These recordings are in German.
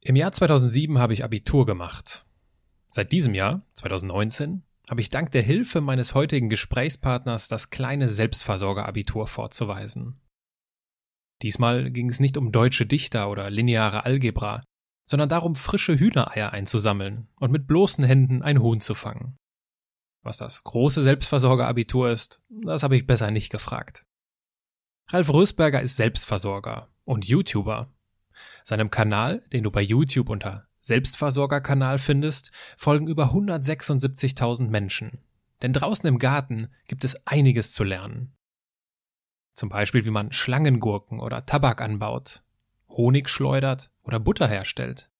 Im Jahr 2007 habe ich Abitur gemacht. Seit diesem Jahr, 2019, habe ich dank der Hilfe meines heutigen Gesprächspartners das kleine Selbstversorgerabitur vorzuweisen. Diesmal ging es nicht um deutsche Dichter oder lineare Algebra, sondern darum, frische Hühnereier einzusammeln und mit bloßen Händen ein Huhn zu fangen. Was das große Selbstversorgerabitur ist, das habe ich besser nicht gefragt. Ralf Rösberger ist Selbstversorger und YouTuber seinem Kanal, den du bei YouTube unter Selbstversorgerkanal findest, folgen über 176.000 Menschen. Denn draußen im Garten gibt es einiges zu lernen. Zum Beispiel, wie man Schlangengurken oder Tabak anbaut, Honig schleudert oder Butter herstellt.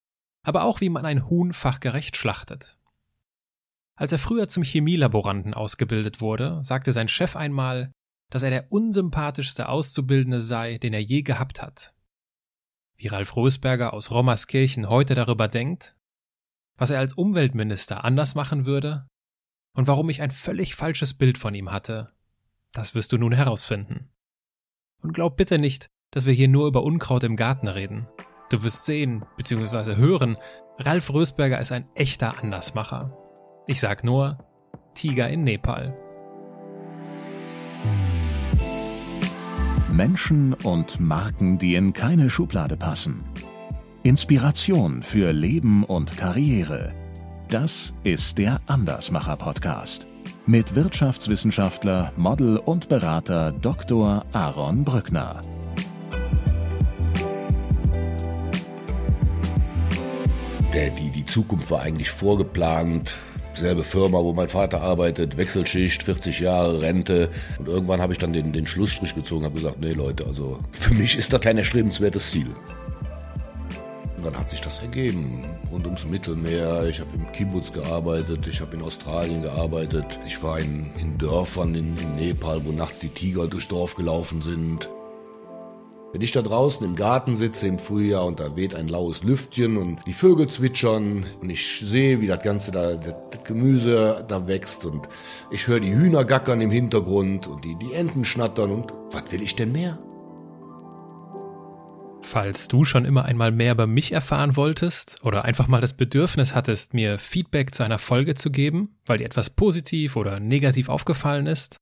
Aber auch, wie man ein Huhn fachgerecht schlachtet. Als er früher zum Chemielaboranten ausgebildet wurde, sagte sein Chef einmal, dass er der unsympathischste Auszubildende sei, den er je gehabt hat wie Ralf Rosberger aus Rommerskirchen heute darüber denkt, was er als Umweltminister anders machen würde und warum ich ein völlig falsches Bild von ihm hatte, das wirst du nun herausfinden. Und glaub bitte nicht, dass wir hier nur über Unkraut im Garten reden. Du wirst sehen bzw. hören, Ralf Rösberger ist ein echter Andersmacher. Ich sag nur Tiger in Nepal. Menschen und Marken, die in keine Schublade passen. Inspiration für Leben und Karriere. Das ist der Andersmacher Podcast mit Wirtschaftswissenschaftler, Model und Berater Dr. Aaron Brückner. Der, die, die Zukunft war eigentlich vorgeplant selbe Firma, wo mein Vater arbeitet, Wechselschicht, 40 Jahre, Rente. Und irgendwann habe ich dann den, den Schlussstrich gezogen, habe gesagt, nee Leute, also für mich ist das kein erstrebenswertes Ziel. Und dann hat sich das ergeben. Rund ums Mittelmeer, ich habe im Kibbutz gearbeitet, ich habe in Australien gearbeitet, ich war in, in Dörfern in, in Nepal, wo nachts die Tiger durchs Dorf gelaufen sind. Wenn ich da draußen im Garten sitze im Frühjahr und da weht ein laues Lüftchen und die Vögel zwitschern und ich sehe, wie das ganze da, das Gemüse da wächst und ich höre die Hühner gackern im Hintergrund und die, die Enten schnattern und was will ich denn mehr? Falls du schon immer einmal mehr über mich erfahren wolltest oder einfach mal das Bedürfnis hattest, mir Feedback zu einer Folge zu geben, weil dir etwas positiv oder negativ aufgefallen ist,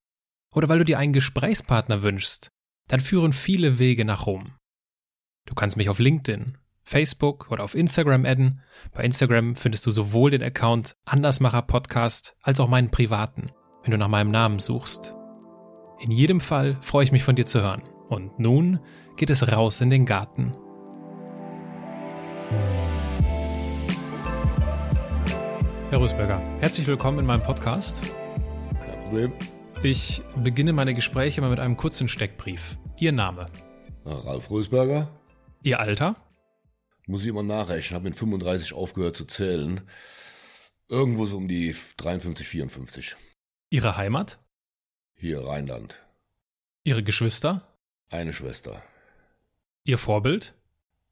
oder weil du dir einen Gesprächspartner wünschst, dann führen viele Wege nach Rom. Du kannst mich auf LinkedIn, Facebook oder auf Instagram adden. Bei Instagram findest du sowohl den Account Andersmacher Podcast als auch meinen privaten, wenn du nach meinem Namen suchst. In jedem Fall freue ich mich von dir zu hören. Und nun geht es raus in den Garten. Herr Rüsberger, herzlich willkommen in meinem Podcast. Kein Problem. Ich beginne meine Gespräche immer mit einem kurzen Steckbrief. Ihr Name? Ralf Rösberger. Ihr Alter? Muss ich immer nachrechnen, habe mit 35 aufgehört zu zählen. Irgendwo so um die 53, 54. Ihre Heimat? Hier Rheinland. Ihre Geschwister? Eine Schwester. Ihr Vorbild?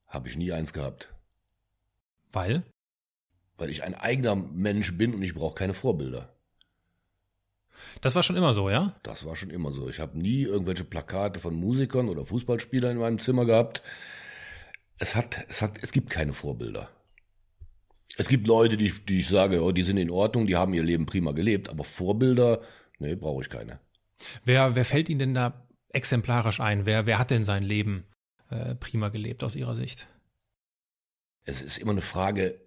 Habe ich nie eins gehabt. Weil? Weil ich ein eigener Mensch bin und ich brauche keine Vorbilder. Das war schon immer so, ja? Das war schon immer so. Ich habe nie irgendwelche Plakate von Musikern oder Fußballspielern in meinem Zimmer gehabt. Es hat, es hat, es gibt keine Vorbilder. Es gibt Leute, die, die ich sage, oh, die sind in Ordnung, die haben ihr Leben prima gelebt, aber Vorbilder, nee, brauche ich keine. Wer, wer fällt Ihnen denn da exemplarisch ein? Wer, wer hat denn sein Leben äh, prima gelebt aus Ihrer Sicht? Es ist immer eine Frage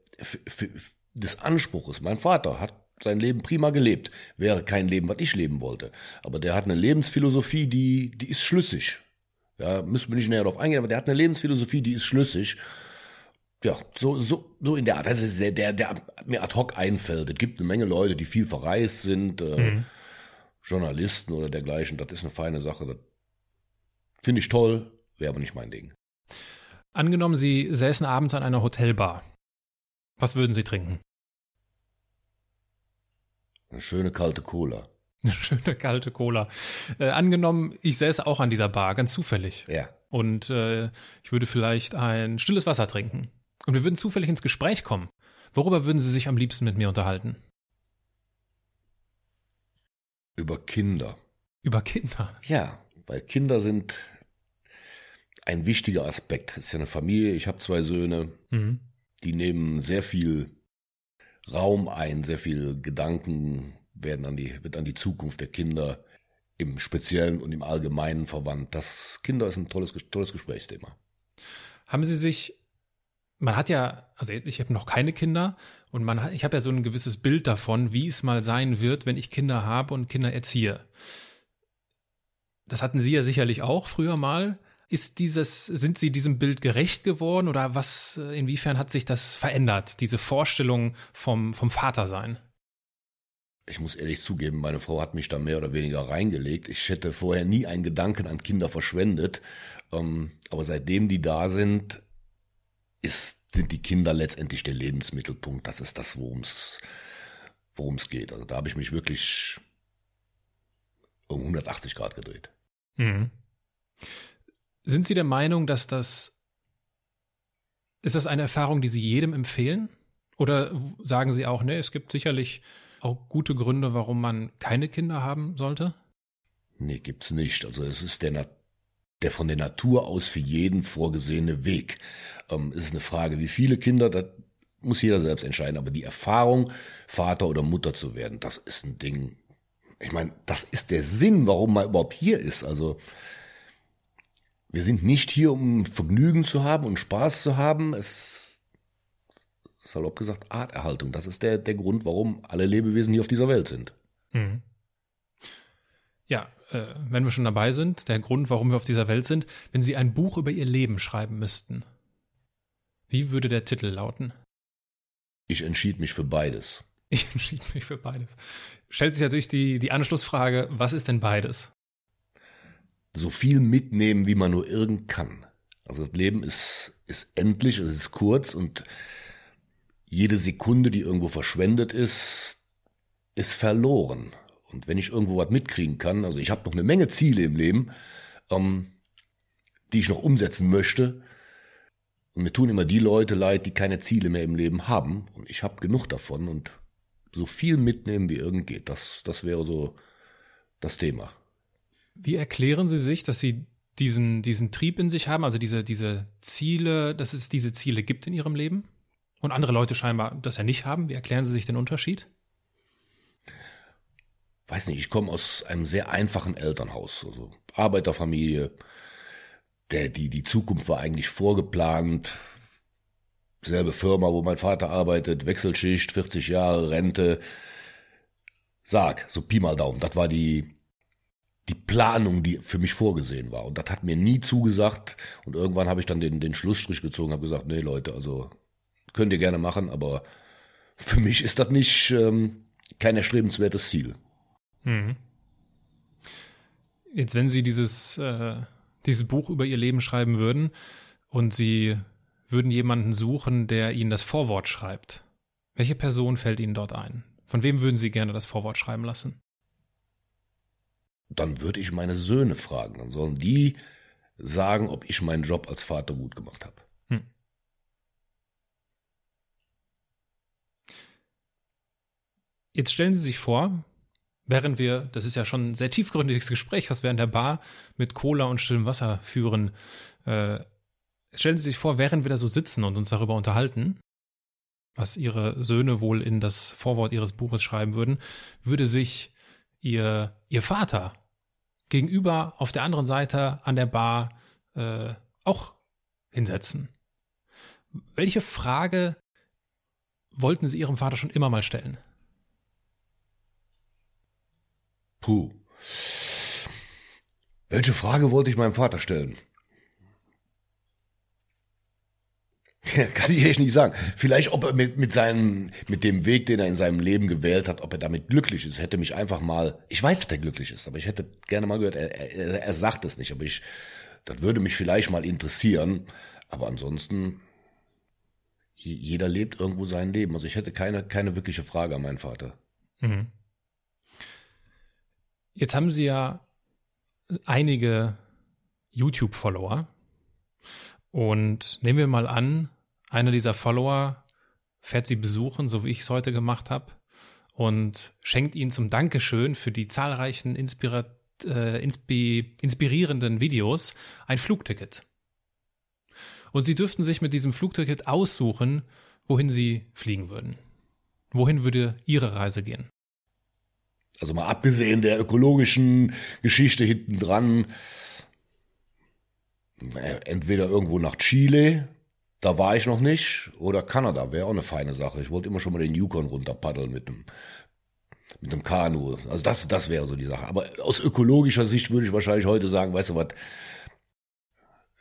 des Anspruches. Mein Vater hat sein Leben prima gelebt. Wäre kein Leben, was ich leben wollte. Aber der hat eine Lebensphilosophie, die, die ist schlüssig. Ja, müssen wir nicht näher darauf eingehen, aber der hat eine Lebensphilosophie, die ist schlüssig. Ja, so, so, so in der Art. Das ist der, der, der mir ad hoc einfällt. Es gibt eine Menge Leute, die viel verreist sind, äh, mhm. Journalisten oder dergleichen. Das ist eine feine Sache. Das finde ich toll, wäre aber nicht mein Ding. Angenommen, Sie säßen abends an einer Hotelbar. Was würden Sie trinken? Eine schöne kalte Cola. Eine schöne kalte Cola. Äh, angenommen, ich säße auch an dieser Bar, ganz zufällig. Ja. Und äh, ich würde vielleicht ein stilles Wasser trinken. Und wir würden zufällig ins Gespräch kommen. Worüber würden Sie sich am liebsten mit mir unterhalten? Über Kinder. Über Kinder? Ja, weil Kinder sind ein wichtiger Aspekt. Es ist ja eine Familie, ich habe zwei Söhne. Mhm. die nehmen sehr viel Raum ein, sehr viel Gedanken werden an die, wird an die Zukunft der Kinder im Speziellen und im Allgemeinen verwandt. Das Kinder ist ein tolles, tolles Gesprächsthema. Haben Sie sich, man hat ja, also ich habe noch keine Kinder und man ich habe ja so ein gewisses Bild davon, wie es mal sein wird, wenn ich Kinder habe und Kinder erziehe. Das hatten Sie ja sicherlich auch früher mal. Ist dieses, sind Sie diesem Bild gerecht geworden oder was, inwiefern hat sich das verändert, diese Vorstellung vom, vom Vatersein? Ich muss ehrlich zugeben, meine Frau hat mich da mehr oder weniger reingelegt. Ich hätte vorher nie einen Gedanken an Kinder verschwendet. Ähm, aber seitdem die da sind, ist, sind die Kinder letztendlich der Lebensmittelpunkt. Das ist das, worum es worum es geht. Also da habe ich mich wirklich um 180 Grad gedreht. Mhm. Sind Sie der Meinung, dass das, ist das eine Erfahrung, die Sie jedem empfehlen? Oder sagen Sie auch, ne, es gibt sicherlich auch gute Gründe, warum man keine Kinder haben sollte? Nee, gibt's nicht. Also es ist der, der von der Natur aus für jeden vorgesehene Weg. Ähm, es ist eine Frage, wie viele Kinder, das muss jeder selbst entscheiden. Aber die Erfahrung, Vater oder Mutter zu werden, das ist ein Ding. Ich meine, das ist der Sinn, warum man überhaupt hier ist. Also wir sind nicht hier, um Vergnügen zu haben und Spaß zu haben. Es salopp gesagt Arterhaltung. Das ist der, der Grund, warum alle Lebewesen hier auf dieser Welt sind. Mhm. Ja, äh, wenn wir schon dabei sind, der Grund, warum wir auf dieser Welt sind, wenn Sie ein Buch über Ihr Leben schreiben müssten, wie würde der Titel lauten? Ich entschied mich für beides. Ich entschied mich für beides. Stellt sich natürlich die, die Anschlussfrage, was ist denn beides? So viel mitnehmen, wie man nur irgend kann. Also das Leben ist, ist endlich, es ist kurz und jede Sekunde, die irgendwo verschwendet ist, ist verloren. Und wenn ich irgendwo was mitkriegen kann, also ich habe noch eine Menge Ziele im Leben, ähm, die ich noch umsetzen möchte. Und mir tun immer die Leute leid, die keine Ziele mehr im Leben haben. Und ich habe genug davon und so viel mitnehmen, wie irgend geht. Das, das wäre so das Thema. Wie erklären Sie sich, dass Sie diesen, diesen Trieb in sich haben, also diese, diese Ziele, dass es diese Ziele gibt in Ihrem Leben? Und andere Leute scheinbar das ja nicht haben. Wie erklären Sie sich den Unterschied? Weiß nicht, ich komme aus einem sehr einfachen Elternhaus, also Arbeiterfamilie. Der, die, die Zukunft war eigentlich vorgeplant. Selbe Firma, wo mein Vater arbeitet, Wechselschicht, 40 Jahre, Rente. Sag, so Pi mal Daumen, das war die, die Planung, die für mich vorgesehen war. Und das hat mir nie zugesagt. Und irgendwann habe ich dann den, den Schlussstrich gezogen, habe gesagt, nee Leute, also könnt ihr gerne machen, aber für mich ist das nicht ähm, kein erstrebenswertes Ziel. Mhm. Jetzt, wenn Sie dieses, äh, dieses Buch über Ihr Leben schreiben würden und Sie würden jemanden suchen, der Ihnen das Vorwort schreibt, welche Person fällt Ihnen dort ein? Von wem würden Sie gerne das Vorwort schreiben lassen? Dann würde ich meine Söhne fragen. Dann sollen die sagen, ob ich meinen Job als Vater gut gemacht habe. Hm. Jetzt stellen Sie sich vor, während wir, das ist ja schon ein sehr tiefgründiges Gespräch, was wir an der Bar mit Cola und stillem Wasser führen, äh, stellen Sie sich vor, während wir da so sitzen und uns darüber unterhalten, was Ihre Söhne wohl in das Vorwort Ihres Buches schreiben würden, würde sich ihr, ihr Vater gegenüber auf der anderen Seite an der Bar äh, auch hinsetzen. Welche Frage wollten Sie Ihrem Vater schon immer mal stellen? Puh. Welche Frage wollte ich meinem Vater stellen? Kann ich echt nicht sagen. Vielleicht, ob er mit, mit seinem, mit dem Weg, den er in seinem Leben gewählt hat, ob er damit glücklich ist, hätte mich einfach mal, ich weiß, dass er glücklich ist, aber ich hätte gerne mal gehört, er, er, er sagt es nicht, aber ich, das würde mich vielleicht mal interessieren, aber ansonsten, jeder lebt irgendwo sein Leben. Also ich hätte keine, keine wirkliche Frage an meinen Vater. Mhm. Jetzt haben Sie ja einige YouTube-Follower. Und nehmen wir mal an, einer dieser Follower fährt sie besuchen, so wie ich es heute gemacht habe, und schenkt ihnen zum Dankeschön für die zahlreichen inspira äh, inspi inspirierenden Videos ein Flugticket. Und Sie dürften sich mit diesem Flugticket aussuchen, wohin Sie fliegen würden. Wohin würde Ihre Reise gehen? Also mal abgesehen der ökologischen Geschichte hinten dran, äh, entweder irgendwo nach Chile, da war ich noch nicht, oder Kanada, wäre auch eine feine Sache. Ich wollte immer schon mal den Yukon runterpaddeln mit einem mit einem Kanu. Also das, das wäre so die Sache. Aber aus ökologischer Sicht würde ich wahrscheinlich heute sagen, weißt du was,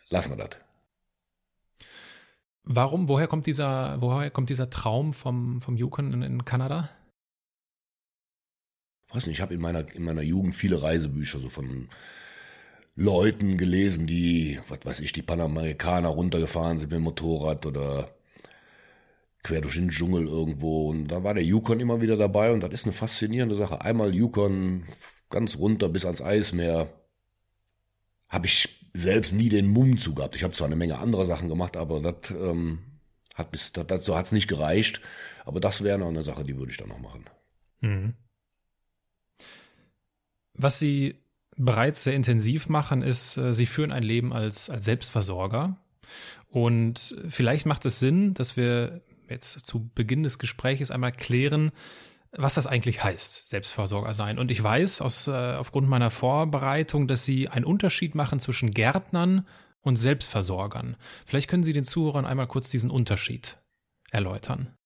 lassen wir das. Warum, woher kommt dieser, woher kommt dieser Traum vom, vom Yukon in, in Kanada? weiß nicht, ich habe in meiner, in meiner Jugend viele Reisebücher so von Leuten gelesen, die, was weiß ich, die Panamerikaner runtergefahren sind mit dem Motorrad oder quer durch den Dschungel irgendwo. Und da war der Yukon immer wieder dabei und das ist eine faszinierende Sache. Einmal Yukon ganz runter bis ans Eismeer. Habe ich selbst nie den Mumm zu gehabt. Ich habe zwar eine Menge anderer Sachen gemacht, aber das ähm, hat bis dazu hat's nicht gereicht. Aber das wäre noch eine Sache, die würde ich dann noch machen. Mhm. Was Sie bereits sehr intensiv machen, ist, äh, Sie führen ein Leben als, als Selbstversorger. Und vielleicht macht es Sinn, dass wir jetzt zu Beginn des Gespräches einmal klären, was das eigentlich heißt, Selbstversorger sein. Und ich weiß aus, äh, aufgrund meiner Vorbereitung, dass Sie einen Unterschied machen zwischen Gärtnern und Selbstversorgern. Vielleicht können Sie den Zuhörern einmal kurz diesen Unterschied erläutern.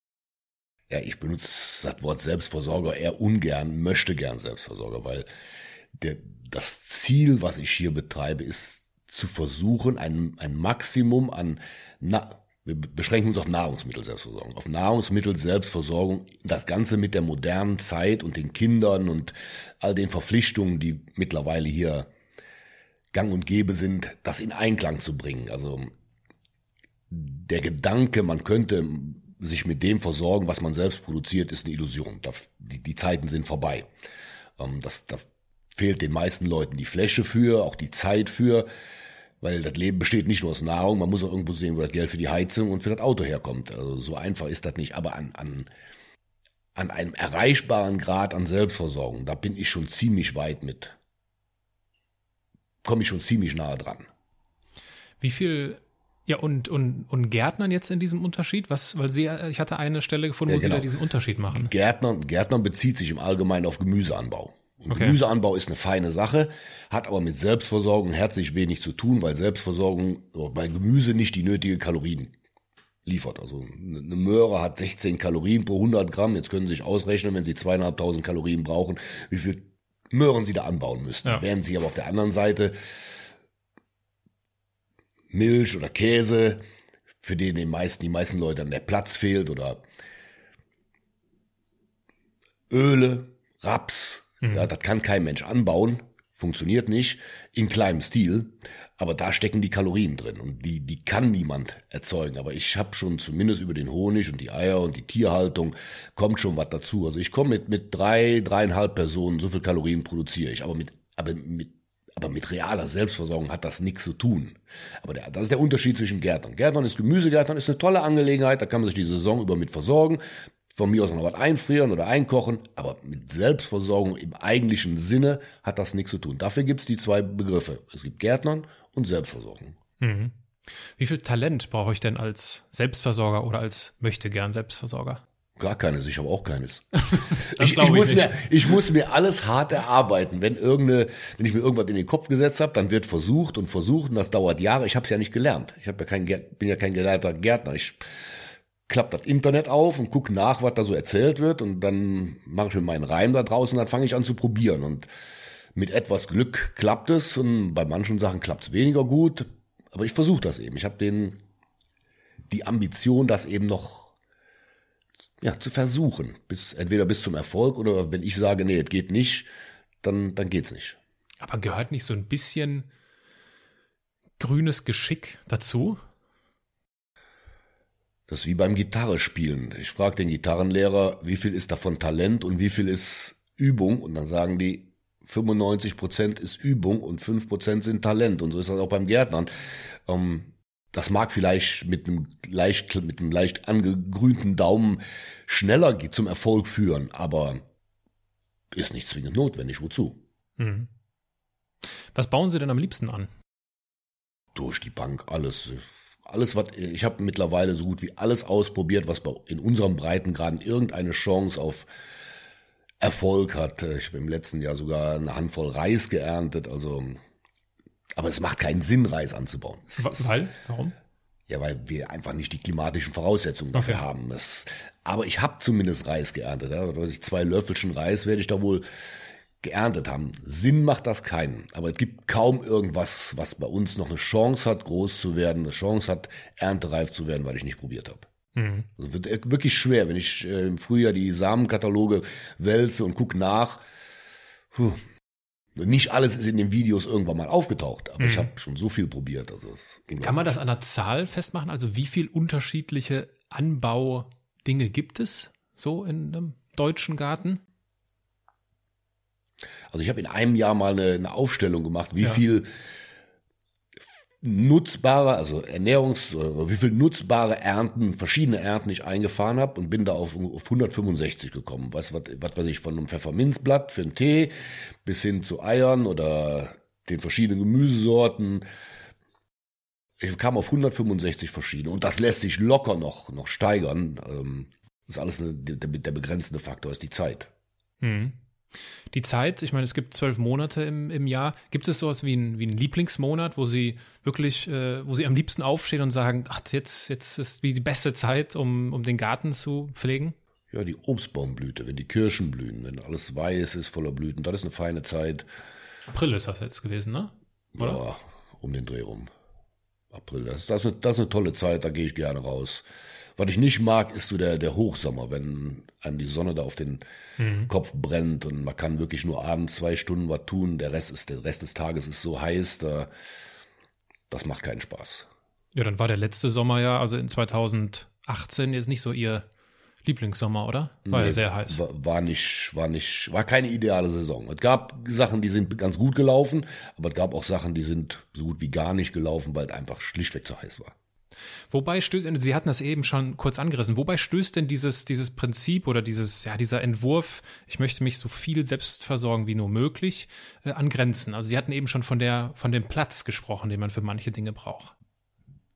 Ja, ich benutze das Wort Selbstversorger eher ungern, möchte gern Selbstversorger, weil der, das Ziel, was ich hier betreibe, ist zu versuchen, ein, ein Maximum an, na, wir beschränken uns auf Nahrungsmittelselbstversorgung, auf Nahrungsmittelselbstversorgung, das Ganze mit der modernen Zeit und den Kindern und all den Verpflichtungen, die mittlerweile hier gang und gäbe sind, das in Einklang zu bringen. Also der Gedanke, man könnte sich mit dem versorgen, was man selbst produziert, ist eine Illusion. Die, Zeiten sind vorbei. Ähm, das, da fehlt den meisten Leuten die Fläche für, auch die Zeit für, weil das Leben besteht nicht nur aus Nahrung, man muss auch irgendwo sehen, wo das Geld für die Heizung und für das Auto herkommt. Also so einfach ist das nicht, aber an, an, an einem erreichbaren Grad an Selbstversorgung, da bin ich schon ziemlich weit mit. Komme ich schon ziemlich nahe dran. Wie viel ja, und, und, und Gärtnern jetzt in diesem Unterschied? Was, weil Sie, ich hatte eine Stelle gefunden, wo ja, genau. Sie da diesen Unterschied machen. Gärtnern, Gärtnern bezieht sich im Allgemeinen auf Gemüseanbau. Und okay. Gemüseanbau ist eine feine Sache, hat aber mit Selbstversorgung herzlich wenig zu tun, weil Selbstversorgung bei Gemüse nicht die nötige Kalorien liefert. Also eine Möhre hat 16 Kalorien pro 100 Gramm. Jetzt können Sie sich ausrechnen, wenn Sie zweieinhalbtausend Kalorien brauchen, wie viel Möhren Sie da anbauen müssten. Ja. Während Sie aber auf der anderen Seite Milch oder Käse, für den den meisten, die meisten Leute dann der Platz fehlt oder Öle, Raps, Mhm. Ja, das kann kein Mensch anbauen, funktioniert nicht, in kleinem Stil, aber da stecken die Kalorien drin und die, die kann niemand erzeugen. Aber ich habe schon zumindest über den Honig und die Eier und die Tierhaltung kommt schon was dazu. Also ich komme mit, mit drei, dreieinhalb Personen, so viel Kalorien produziere ich, aber mit, aber mit aber mit realer Selbstversorgung hat das nichts zu tun. Aber der, das ist der Unterschied zwischen Gärtnern. Gärtnern ist Gemüsegärtnern, ist eine tolle Angelegenheit, da kann man sich die Saison über mit versorgen von mir aus noch was einfrieren oder einkochen, aber mit Selbstversorgung im eigentlichen Sinne hat das nichts zu tun. Dafür gibt es die zwei Begriffe. Es gibt Gärtnern und Selbstversorgung. Mhm. Wie viel Talent brauche ich denn als Selbstversorger oder als möchte gern Selbstversorger? Gar keines, ich habe auch keines. ich, ich, muss mir, ich muss mir alles hart erarbeiten. Wenn irgendeine, wenn ich mir irgendwas in den Kopf gesetzt habe, dann wird versucht und versucht und das dauert Jahre. Ich habe es ja nicht gelernt. Ich ja kein, bin ja kein gelernter Gärtner. Ich klappe das Internet auf und gucke nach, was da so erzählt wird und dann mache ich mir meinen Reim da draußen und dann fange ich an zu probieren und mit etwas Glück klappt es und bei manchen Sachen klappt es weniger gut, aber ich versuche das eben. Ich habe den die Ambition, das eben noch ja, zu versuchen, bis entweder bis zum Erfolg oder wenn ich sage, nee, es geht nicht, dann dann geht's nicht. Aber gehört nicht so ein bisschen grünes Geschick dazu? Das ist wie beim Gitarrespielen. Ich frage den Gitarrenlehrer, wie viel ist davon Talent und wie viel ist Übung? Und dann sagen die, 95 Prozent ist Übung und 5 Prozent sind Talent. Und so ist das auch beim Gärtnern. Ähm, das mag vielleicht mit einem leicht, mit einem leicht angegrünten Daumen schneller zum Erfolg führen, aber ist nicht zwingend notwendig. Wozu? Mhm. Was bauen Sie denn am liebsten an? Durch die Bank alles alles, was ich habe mittlerweile so gut wie alles ausprobiert, was in unserem Breitengraden irgendeine Chance auf Erfolg hat. Ich habe im letzten Jahr sogar eine Handvoll Reis geerntet, also aber es macht keinen Sinn, Reis anzubauen. Es, weil? Warum? Ja, weil wir einfach nicht die klimatischen Voraussetzungen dafür okay. haben. Es, aber ich habe zumindest Reis geerntet. Ja. Weiß ich, zwei Löffelchen Reis werde ich da wohl geerntet haben. Sinn macht das keinen. Aber es gibt kaum irgendwas, was bei uns noch eine Chance hat, groß zu werden, eine Chance hat, erntereif zu werden, weil ich nicht probiert habe. Mhm. Also wird wirklich schwer, wenn ich äh, im Frühjahr die Samenkataloge wälze und gucke nach. Puh. Nicht alles ist in den Videos irgendwann mal aufgetaucht, aber mhm. ich habe schon so viel probiert. Also Kann man das an der Zahl festmachen? Also wie viel unterschiedliche Anbaudinge gibt es so in einem deutschen Garten? Also ich habe in einem Jahr mal eine, eine Aufstellung gemacht, wie ja. viel nutzbare, also Ernährungs, wie viel nutzbare Ernten, verschiedene Ernten ich eingefahren habe und bin da auf, auf 165 gekommen. Was, was, was weiß ich, von einem Pfefferminzblatt für einen Tee bis hin zu Eiern oder den verschiedenen Gemüsesorten. Ich kam auf 165 verschiedene und das lässt sich locker noch, noch steigern. Ähm, das ist alles eine, der, der begrenzende Faktor ist die Zeit. Mhm. Die Zeit, ich meine, es gibt zwölf Monate im, im Jahr. Gibt es sowas wie einen wie ein Lieblingsmonat, wo Sie wirklich, äh, wo Sie am liebsten aufstehen und sagen, ach, jetzt, jetzt ist wie die beste Zeit, um, um den Garten zu pflegen? Ja, die Obstbaumblüte, wenn die Kirschen blühen, wenn alles weiß ist, voller Blüten, das ist eine feine Zeit. April ist das jetzt gewesen, ne? Oder? Ja, um den Dreh rum. April, das, das, ist eine, das ist eine tolle Zeit, da gehe ich gerne raus. Was ich nicht mag, ist so der, der Hochsommer, wenn einem die Sonne da auf den mhm. Kopf brennt und man kann wirklich nur abends zwei Stunden was tun. Der Rest ist, der Rest des Tages ist so heiß, da, das macht keinen Spaß. Ja, dann war der letzte Sommer ja, also in 2018 jetzt nicht so Ihr Lieblingssommer, oder? War nee, ja sehr heiß. War, war, nicht, war nicht, war keine ideale Saison. Es gab Sachen, die sind ganz gut gelaufen, aber es gab auch Sachen, die sind so gut wie gar nicht gelaufen, weil es einfach schlichtweg zu heiß war. Wobei stößt, Sie hatten das eben schon kurz angerissen, wobei stößt denn dieses, dieses Prinzip oder dieses, ja, dieser Entwurf, ich möchte mich so viel selbst versorgen wie nur möglich, äh, an Grenzen? Also Sie hatten eben schon von der, von dem Platz gesprochen, den man für manche Dinge braucht.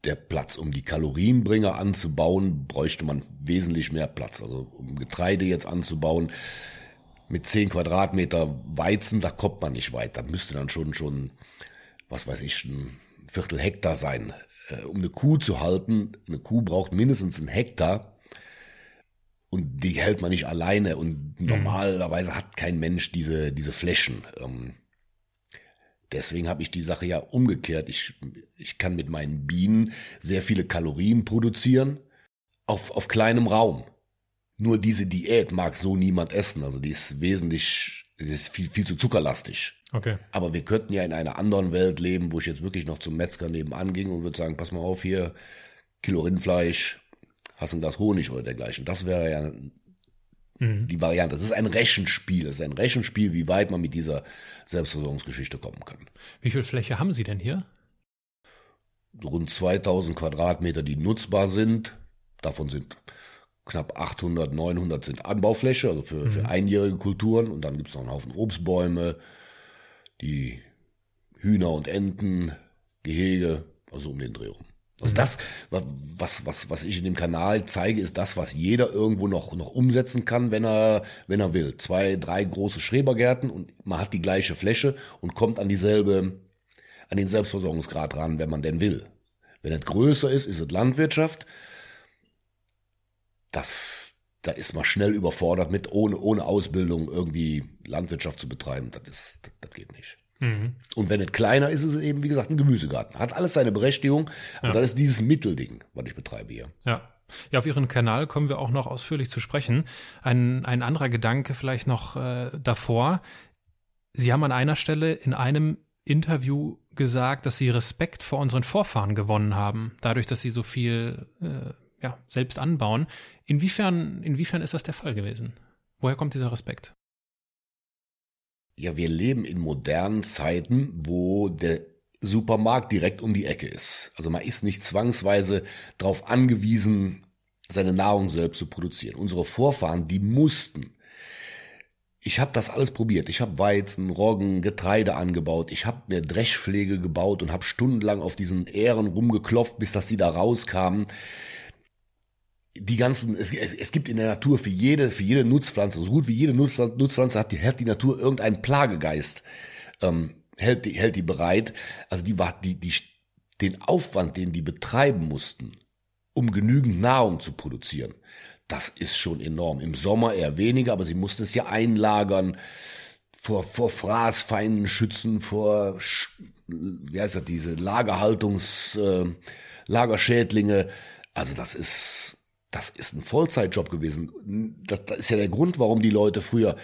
Der Platz, um die Kalorienbringer anzubauen, bräuchte man wesentlich mehr Platz. Also um Getreide jetzt anzubauen, mit zehn Quadratmeter Weizen, da kommt man nicht weit. Da müsste dann schon, schon, was weiß ich, ein Viertel Hektar sein um eine Kuh zu halten, eine Kuh braucht mindestens einen Hektar und die hält man nicht alleine und mhm. normalerweise hat kein Mensch diese, diese Flächen. Ähm, deswegen habe ich die Sache ja umgekehrt. Ich, ich kann mit meinen Bienen sehr viele Kalorien produzieren auf, auf kleinem Raum. Nur diese Diät mag so niemand essen. Also die ist wesentlich, die ist viel, viel zu zuckerlastig. Okay. Aber wir könnten ja in einer anderen Welt leben, wo ich jetzt wirklich noch zum Metzger nebenan ging und würde sagen, pass mal auf hier, Kilo Rindfleisch, hast du das Honig oder dergleichen. Das wäre ja mhm. die Variante. Das ist ein Rechenspiel. Das ist ein Rechenspiel, wie weit man mit dieser Selbstversorgungsgeschichte kommen kann. Wie viel Fläche haben Sie denn hier? Rund 2000 Quadratmeter, die nutzbar sind. Davon sind knapp 800, 900 sind Anbaufläche, also für, mhm. für einjährige Kulturen. Und dann gibt es noch einen Haufen Obstbäume, die Hühner und Enten, Gehege, also um den Dreh rum. Also mhm. das, was, was, was ich in dem Kanal zeige, ist das, was jeder irgendwo noch, noch umsetzen kann, wenn er, wenn er will. Zwei, drei große Schrebergärten und man hat die gleiche Fläche und kommt an dieselbe, an den Selbstversorgungsgrad ran, wenn man denn will. Wenn es größer ist, ist es Landwirtschaft. Das, da ist man schnell überfordert mit, ohne, ohne Ausbildung irgendwie Landwirtschaft zu betreiben. Das, ist, das, das geht nicht. Mhm. Und wenn es kleiner ist, ist es eben, wie gesagt, ein Gemüsegarten. Hat alles seine Berechtigung. Ja. Und das ist dieses Mittelding, was ich betreibe hier. Ja. Ja, auf Ihren Kanal kommen wir auch noch ausführlich zu sprechen. Ein, ein anderer Gedanke vielleicht noch äh, davor. Sie haben an einer Stelle in einem Interview gesagt, dass Sie Respekt vor unseren Vorfahren gewonnen haben, dadurch, dass Sie so viel äh, ja, selbst anbauen. Inwiefern, inwiefern ist das der Fall gewesen? Woher kommt dieser Respekt? Ja, wir leben in modernen Zeiten, wo der Supermarkt direkt um die Ecke ist. Also man ist nicht zwangsweise darauf angewiesen, seine Nahrung selbst zu produzieren. Unsere Vorfahren, die mussten ich habe das alles probiert. Ich habe Weizen, Roggen, Getreide angebaut. Ich habe mir Dreschpflege gebaut und habe stundenlang auf diesen Ähren rumgeklopft, bis dass die da rauskamen. Die ganzen, es, es, es gibt in der Natur für jede, für jede Nutzpflanze, so gut wie jede Nutzpflanze, Nutzpflanze hat die, hat die Natur irgendeinen Plagegeist, ähm, hält die, hält die bereit. Also die war, die, die, den Aufwand, den die betreiben mussten, um genügend Nahrung zu produzieren, das ist schon enorm. Im Sommer eher weniger, aber sie mussten es ja einlagern, vor, vor Fraßfeinden schützen, vor, wie heißt das, diese Lagerhaltungs, äh, Lagerschädlinge. Also das ist, das ist ein Vollzeitjob gewesen. Das, das ist ja der Grund, warum die Leute früher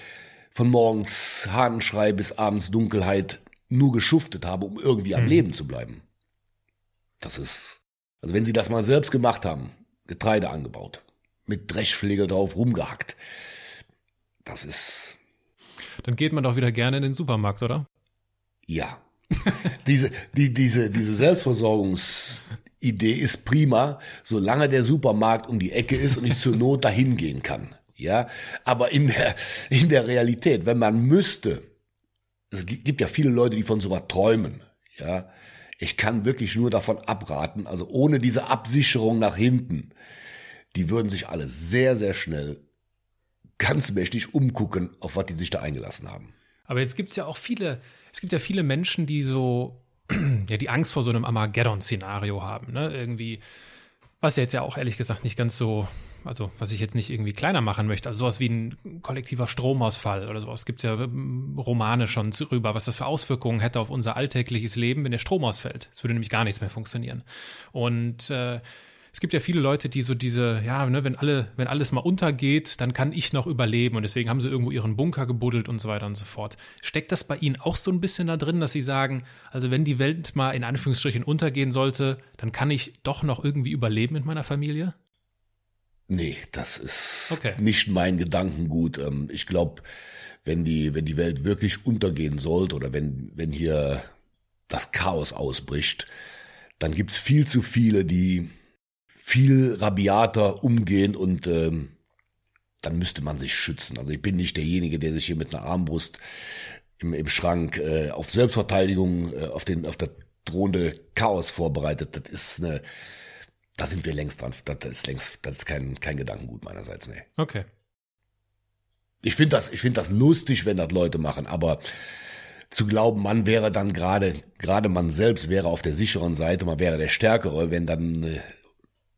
von morgens Hahnenschrei bis abends Dunkelheit nur geschuftet haben, um irgendwie am mhm. Leben zu bleiben. Das ist, also wenn sie das mal selbst gemacht haben, Getreide angebaut, mit Dreschflegel drauf rumgehackt. Das ist. Dann geht man doch wieder gerne in den Supermarkt, oder? Ja. diese, die, diese, diese Selbstversorgungsidee ist prima, solange der Supermarkt um die Ecke ist und ich zur Not dahin gehen kann. Ja, aber in der, in der Realität, wenn man müsste, es gibt ja viele Leute, die von sowas träumen. Ja, ich kann wirklich nur davon abraten, also ohne diese Absicherung nach hinten, die würden sich alle sehr, sehr schnell ganz mächtig umgucken, auf was die sich da eingelassen haben. Aber jetzt gibt es ja auch viele, es gibt ja viele Menschen, die so, ja, die Angst vor so einem Armageddon-Szenario haben, ne? Irgendwie, was jetzt ja auch ehrlich gesagt nicht ganz so, also was ich jetzt nicht irgendwie kleiner machen möchte, also sowas wie ein kollektiver Stromausfall oder sowas. Gibt es ja ähm, Romane schon drüber, was das für Auswirkungen hätte auf unser alltägliches Leben, wenn der Strom ausfällt. Es würde nämlich gar nichts mehr funktionieren. Und äh, es gibt ja viele Leute, die so diese, ja, ne, wenn alle, wenn alles mal untergeht, dann kann ich noch überleben und deswegen haben sie irgendwo ihren Bunker gebuddelt und so weiter und so fort. Steckt das bei Ihnen auch so ein bisschen da drin, dass Sie sagen, also wenn die Welt mal in Anführungsstrichen untergehen sollte, dann kann ich doch noch irgendwie überleben mit meiner Familie? Nee, das ist okay. nicht mein Gedankengut. Ähm, ich glaube, wenn die, wenn die Welt wirklich untergehen sollte oder wenn, wenn hier das Chaos ausbricht, dann gibt's viel zu viele, die viel rabiater umgehen und ähm, dann müsste man sich schützen. Also ich bin nicht derjenige, der sich hier mit einer Armbrust im, im Schrank äh, auf Selbstverteidigung, äh, auf den auf das drohende Chaos vorbereitet. Das ist eine, da sind wir längst dran. Das, ist längst, das ist kein kein Gedankengut meinerseits. Nee. Okay. Ich finde das, ich finde das lustig, wenn das Leute machen, aber zu glauben, man wäre dann gerade, gerade man selbst wäre auf der sicheren Seite, man wäre der Stärkere, wenn dann äh,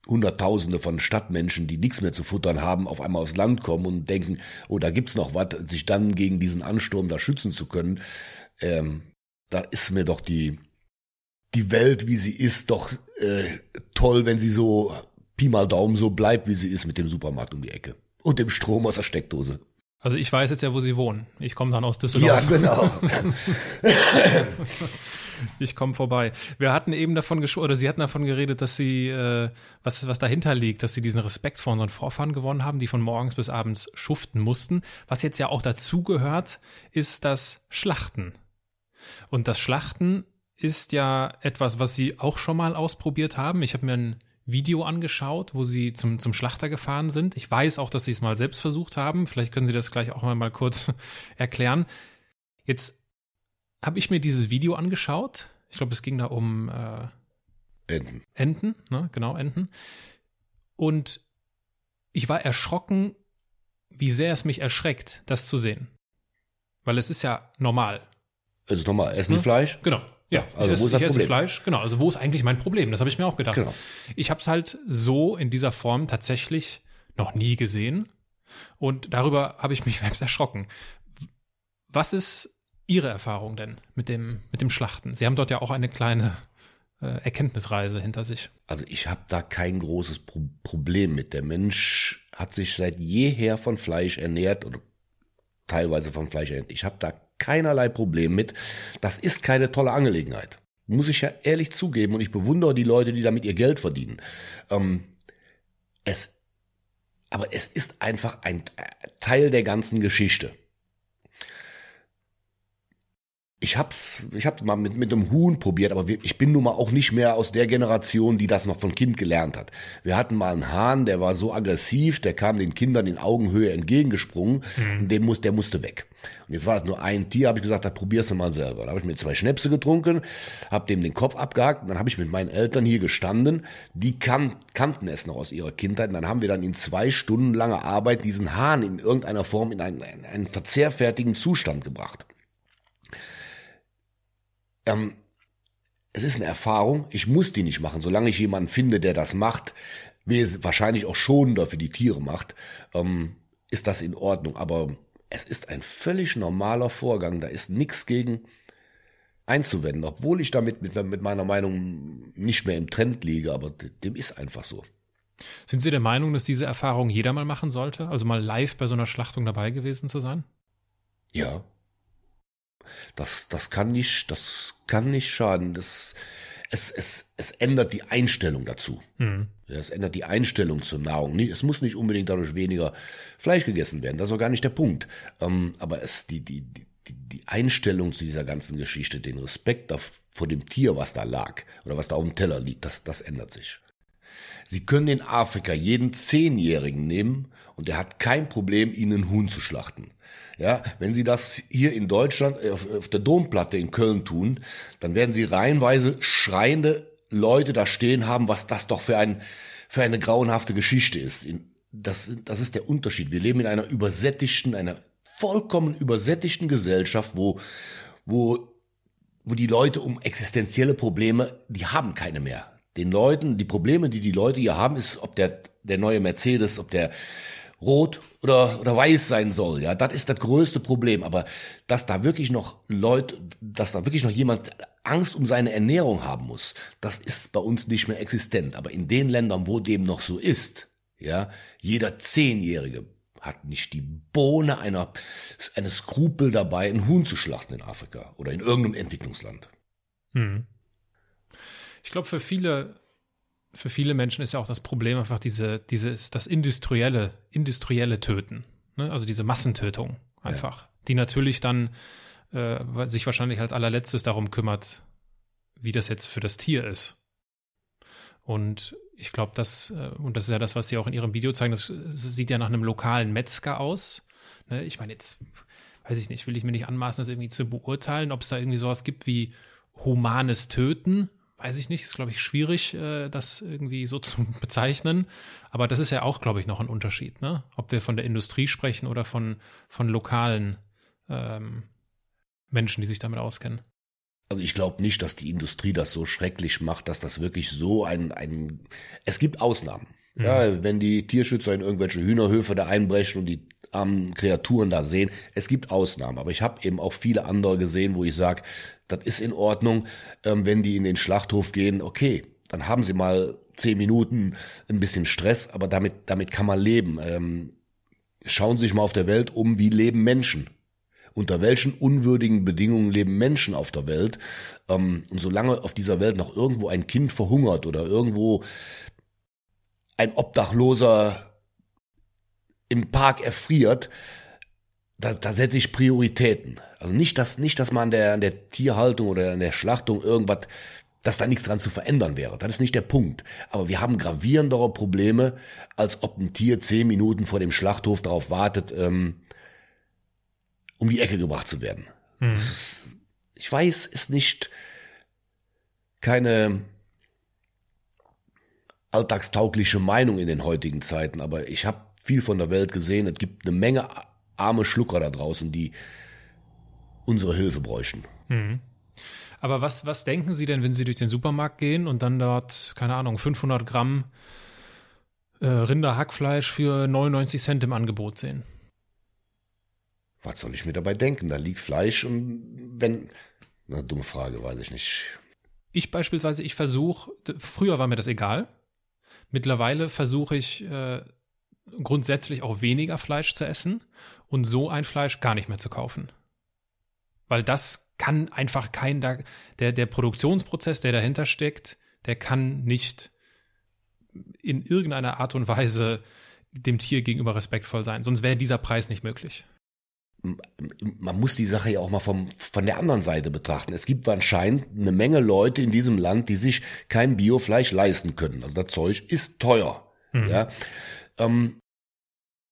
Hunderttausende von Stadtmenschen, die nichts mehr zu futtern haben, auf einmal aufs Land kommen und denken, oh, da gibt's noch was, sich dann gegen diesen Ansturm da schützen zu können. Ähm, da ist mir doch die, die Welt, wie sie ist, doch äh, toll, wenn sie so Pi mal Daumen so bleibt, wie sie ist mit dem Supermarkt um die Ecke. Und dem Strom aus der Steckdose. Also ich weiß jetzt ja, wo Sie wohnen. Ich komme dann aus Düsseldorf. Ja, genau. ich komme vorbei. Wir hatten eben davon gesprochen, oder Sie hatten davon geredet, dass Sie, äh, was, was dahinter liegt, dass Sie diesen Respekt vor unseren Vorfahren gewonnen haben, die von morgens bis abends schuften mussten. Was jetzt ja auch dazugehört, ist das Schlachten. Und das Schlachten ist ja etwas, was Sie auch schon mal ausprobiert haben. Ich habe mir ein Video angeschaut, wo Sie zum, zum Schlachter gefahren sind. Ich weiß auch, dass Sie es mal selbst versucht haben. Vielleicht können Sie das gleich auch mal, mal kurz erklären. Jetzt habe ich mir dieses Video angeschaut. Ich glaube, es ging da um äh, Enten. Enten, ne? genau, Enten. Und ich war erschrocken, wie sehr es mich erschreckt, das zu sehen. Weil es ist ja normal. Es ist normal. Essen ne? Fleisch? Genau. Ja, also ich, wo ist das ich esse Fleisch, genau. Also wo ist eigentlich mein Problem? Das habe ich mir auch gedacht. Genau. Ich habe es halt so in dieser Form tatsächlich noch nie gesehen und darüber habe ich mich selbst erschrocken. Was ist Ihre Erfahrung denn mit dem, mit dem Schlachten? Sie haben dort ja auch eine kleine äh, Erkenntnisreise hinter sich. Also ich habe da kein großes Pro Problem mit. Der Mensch hat sich seit jeher von Fleisch ernährt oder teilweise von Fleisch ernährt. Ich habe da keinerlei Problem mit. Das ist keine tolle Angelegenheit. Muss ich ja ehrlich zugeben und ich bewundere die Leute, die damit ihr Geld verdienen. Ähm, es, aber es ist einfach ein Teil der ganzen Geschichte. Ich hab's, ich hab mal mit, mit einem Huhn probiert, aber ich bin nun mal auch nicht mehr aus der Generation, die das noch von Kind gelernt hat. Wir hatten mal einen Hahn, der war so aggressiv, der kam den Kindern in Augenhöhe entgegengesprungen mhm. und dem muss, der musste weg. Und jetzt war das nur ein Tier, habe ich gesagt, da probierst du mal selber. Da habe ich mir zwei Schnäpse getrunken, habe dem den Kopf abgehakt und dann habe ich mit meinen Eltern hier gestanden, die kan kannten es noch aus ihrer Kindheit und dann haben wir dann in zwei Stunden langer Arbeit diesen Hahn in irgendeiner Form in einen, einen verzehrfertigen Zustand gebracht. Ähm, es ist eine Erfahrung, ich muss die nicht machen. Solange ich jemanden finde, der das macht, wahrscheinlich auch schonender für die Tiere macht, ähm, ist das in Ordnung. Aber es ist ein völlig normaler Vorgang, da ist nichts gegen einzuwenden, obwohl ich damit mit, mit meiner Meinung nicht mehr im Trend liege, aber dem ist einfach so. Sind Sie der Meinung, dass diese Erfahrung jeder mal machen sollte? Also mal live bei so einer Schlachtung dabei gewesen zu sein? Ja, das, das kann nicht, das kann nicht schaden. Das, es, es, es ändert die Einstellung dazu. Mhm. Ja, es ändert die Einstellung zur Nahrung. Es muss nicht unbedingt dadurch weniger Fleisch gegessen werden. Das ist auch gar nicht der Punkt. Ähm, aber es, die, die, die, die Einstellung zu dieser ganzen Geschichte, den Respekt vor dem Tier, was da lag oder was da auf dem Teller liegt, das, das ändert sich. Sie können in Afrika jeden Zehnjährigen nehmen und er hat kein Problem, ihnen Huhn zu schlachten. Ja, wenn Sie das hier in Deutschland äh, auf, auf der Domplatte in Köln tun, dann werden Sie reihenweise schreiende Leute da stehen haben, was das doch für ein für eine grauenhafte Geschichte ist. Das, das ist der Unterschied. Wir leben in einer übersättigten, einer vollkommen übersättigten Gesellschaft, wo, wo, wo die Leute um existenzielle Probleme, die haben keine mehr. Den Leuten, die Probleme, die die Leute hier haben, ist, ob der, der neue Mercedes, ob der rot oder, oder weiß sein soll. Ja, das ist das größte Problem. Aber dass da wirklich noch Leute, dass da wirklich noch jemand Angst um seine Ernährung haben muss, das ist bei uns nicht mehr existent. Aber in den Ländern, wo dem noch so ist, ja, jeder Zehnjährige hat nicht die Bohne einer, eines Skrupel dabei, ein Huhn zu schlachten in Afrika oder in irgendeinem Entwicklungsland. Hm. Ich glaube, für viele für viele Menschen ist ja auch das Problem einfach diese, dieses, das industrielle, industrielle Töten. Ne? Also diese Massentötung einfach. Ja. Die natürlich dann äh, sich wahrscheinlich als allerletztes darum kümmert, wie das jetzt für das Tier ist. Und ich glaube, das, äh, und das ist ja das, was Sie auch in Ihrem Video zeigen, das, das sieht ja nach einem lokalen Metzger aus. Ne? Ich meine, jetzt weiß ich nicht, will ich mir nicht anmaßen, das irgendwie zu beurteilen, ob es da irgendwie sowas gibt wie humanes Töten weiß ich nicht, ist, glaube ich, schwierig, äh, das irgendwie so zu bezeichnen. Aber das ist ja auch, glaube ich, noch ein Unterschied, ne? Ob wir von der Industrie sprechen oder von, von lokalen ähm, Menschen, die sich damit auskennen. Also ich glaube nicht, dass die Industrie das so schrecklich macht, dass das wirklich so ein, ein es gibt Ausnahmen. Mhm. Ja, wenn die Tierschützer in irgendwelche Hühnerhöfe da einbrechen und die armen Kreaturen da sehen, es gibt Ausnahmen. Aber ich habe eben auch viele andere gesehen, wo ich sage, das ist in Ordnung, ähm, wenn die in den Schlachthof gehen, okay, dann haben sie mal zehn Minuten ein bisschen Stress, aber damit, damit kann man leben. Ähm, schauen Sie sich mal auf der Welt um, wie leben Menschen. Unter welchen unwürdigen Bedingungen leben Menschen auf der Welt? Ähm, und solange auf dieser Welt noch irgendwo ein Kind verhungert oder irgendwo ein Obdachloser im Park erfriert, da, da setze ich Prioritäten. Also nicht, dass, nicht, dass man an der, an der Tierhaltung oder an der Schlachtung irgendwas, dass da nichts dran zu verändern wäre. Das ist nicht der Punkt. Aber wir haben gravierendere Probleme, als ob ein Tier zehn Minuten vor dem Schlachthof darauf wartet, ähm, um die Ecke gebracht zu werden. Mhm. Ist, ich weiß, ist nicht keine alltagstaugliche Meinung in den heutigen Zeiten, aber ich habe viel von der Welt gesehen. Es gibt eine Menge arme Schlucker da draußen, die unsere Hilfe bräuchten. Mhm. Aber was, was denken Sie denn, wenn Sie durch den Supermarkt gehen und dann dort, keine Ahnung, 500 Gramm äh, Rinderhackfleisch für 99 Cent im Angebot sehen? Was soll ich mir dabei denken? Da liegt Fleisch und wenn. Na, dumme Frage, weiß ich nicht. Ich beispielsweise, ich versuche, früher war mir das egal. Mittlerweile versuche ich äh, grundsätzlich auch weniger Fleisch zu essen und so ein Fleisch gar nicht mehr zu kaufen. Weil das kann einfach kein, der, der Produktionsprozess, der dahinter steckt, der kann nicht in irgendeiner Art und Weise dem Tier gegenüber respektvoll sein. Sonst wäre dieser Preis nicht möglich. man muss die Sache ja auch mal vom, von der anderen Seite betrachten. Es gibt anscheinend eine Menge Leute in diesem Land, die sich kein Biofleisch leisten können. Also das Zeug ist teuer. Mhm. Ja. Ähm,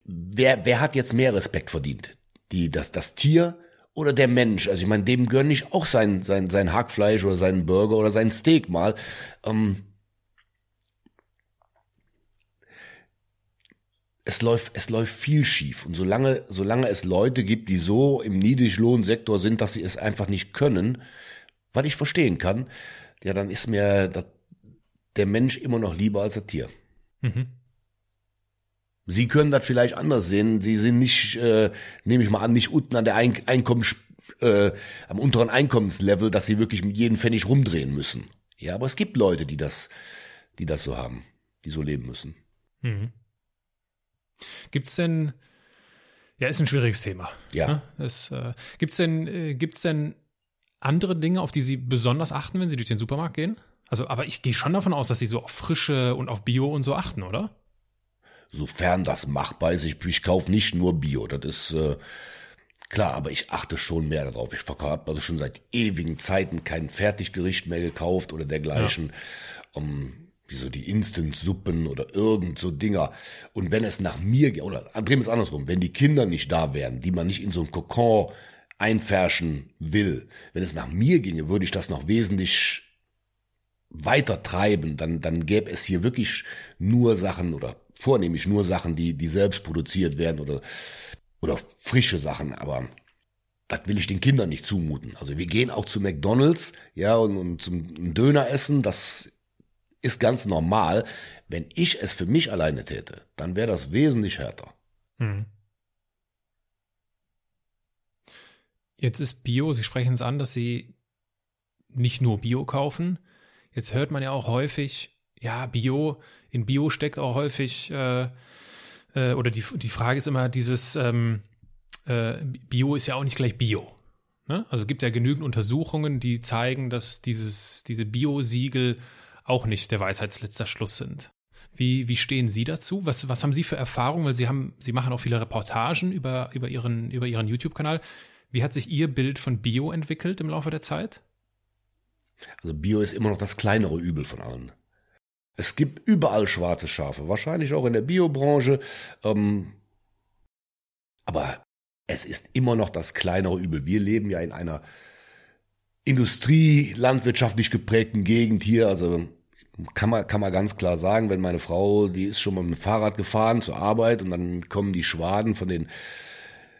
wer, wer hat jetzt mehr Respekt verdient? Die, das, das Tier oder der Mensch? Also ich meine, dem gönne ich auch sein, sein, sein Hackfleisch oder seinen Burger oder sein Steak mal. Ähm, es läuft, es läuft viel schief. Und solange, solange es Leute gibt, die so im Niedriglohnsektor sind, dass sie es einfach nicht können, was ich verstehen kann, ja, dann ist mir der Mensch immer noch lieber als das Tier. Mhm. Sie können das vielleicht anders sehen. Sie sind nicht, äh, nehme ich mal an, nicht unten an der Ein Einkommen, äh, am unteren Einkommenslevel, dass sie wirklich mit jedem Pfennig rumdrehen müssen. Ja, aber es gibt Leute, die das, die das so haben, die so leben müssen. Mhm. Gibt's denn, ja, ist ein schwieriges Thema. Ja. Ne? Es, äh, gibt's denn, äh, gibt's denn andere Dinge, auf die Sie besonders achten, wenn Sie durch den Supermarkt gehen? Also, aber ich gehe schon davon aus, dass Sie so auf Frische und auf Bio und so achten, oder? Sofern das machbar ist. Ich, ich kaufe nicht nur Bio. Das ist äh, klar, aber ich achte schon mehr darauf. Ich verkaufe also schon seit ewigen Zeiten kein Fertiggericht mehr gekauft oder dergleichen. Ja. Um, wie so die Instant-Suppen oder irgend so Dinger. Und wenn es nach mir geht, oder drehen wir es andersrum, wenn die Kinder nicht da wären, die man nicht in so ein Kokon einfärschen will, wenn es nach mir ginge, würde ich das noch wesentlich weiter treiben, dann, dann gäbe es hier wirklich nur Sachen oder vornehmlich nur Sachen, die, die selbst produziert werden oder, oder frische Sachen, aber das will ich den Kindern nicht zumuten. Also wir gehen auch zu McDonalds, ja, und, und zum Döner essen, das ist ganz normal. Wenn ich es für mich alleine täte, dann wäre das wesentlich härter. Hm. Jetzt ist Bio, Sie sprechen es an, dass Sie nicht nur Bio kaufen. Jetzt hört man ja auch häufig, ja, Bio, in Bio steckt auch häufig, äh, äh, oder die, die Frage ist immer dieses, ähm, äh, Bio ist ja auch nicht gleich Bio. Ne? Also es gibt ja genügend Untersuchungen, die zeigen, dass dieses, diese Bio-Siegel auch nicht der Weisheitsletzter Schluss sind. Wie, wie stehen Sie dazu? Was, was haben Sie für Erfahrungen? Weil Sie haben, Sie machen auch viele Reportagen über, über Ihren, über Ihren YouTube-Kanal. Wie hat sich Ihr Bild von Bio entwickelt im Laufe der Zeit? Also Bio ist immer noch das kleinere Übel von allen. Es gibt überall schwarze Schafe, wahrscheinlich auch in der Biobranche. Ähm, aber es ist immer noch das kleinere Übel. Wir leben ja in einer Industrie, landwirtschaftlich geprägten Gegend hier. Also kann man, kann man ganz klar sagen, wenn meine Frau, die ist schon mal mit dem Fahrrad gefahren zur Arbeit und dann kommen die Schwaden von den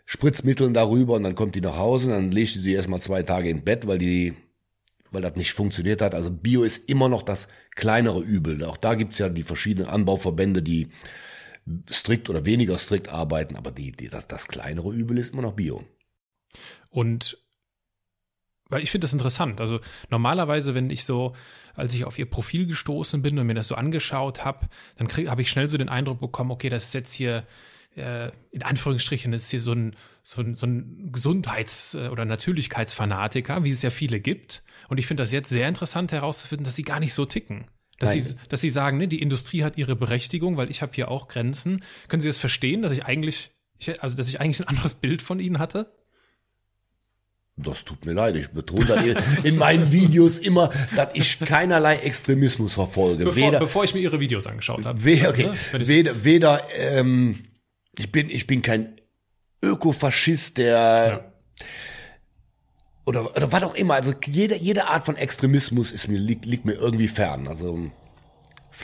Spritzmitteln darüber und dann kommt die nach Hause und dann legt sie erstmal zwei Tage im Bett, weil die, weil das nicht funktioniert hat. Also Bio ist immer noch das kleinere Übel. Auch da gibt's ja die verschiedenen Anbauverbände, die strikt oder weniger strikt arbeiten, aber die, die, das, das kleinere Übel ist immer noch Bio. Und weil ich finde das interessant. Also normalerweise, wenn ich so, als ich auf ihr Profil gestoßen bin und mir das so angeschaut habe, dann habe ich schnell so den Eindruck bekommen, okay, das ist jetzt hier äh, in Anführungsstrichen ist hier so ein, so ein, so ein Gesundheits- äh, oder Natürlichkeitsfanatiker, wie es ja viele gibt. Und ich finde das jetzt sehr interessant herauszufinden, dass sie gar nicht so ticken. Dass sie, dass sie sagen, ne, die Industrie hat ihre Berechtigung, weil ich habe hier auch Grenzen. Können Sie das verstehen, dass ich eigentlich, ich, also dass ich eigentlich ein anderes Bild von Ihnen hatte? Das tut mir leid, ich betone das in meinen Videos immer, dass ich keinerlei Extremismus verfolge. Bevor, weder, bevor ich mir Ihre Videos angeschaut habe. Weder, okay, weder, weder ähm, ich, bin, ich bin kein Ökofaschist, der ja. oder, oder was auch immer. Also jede, jede Art von Extremismus ist mir, liegt, liegt mir irgendwie fern. Also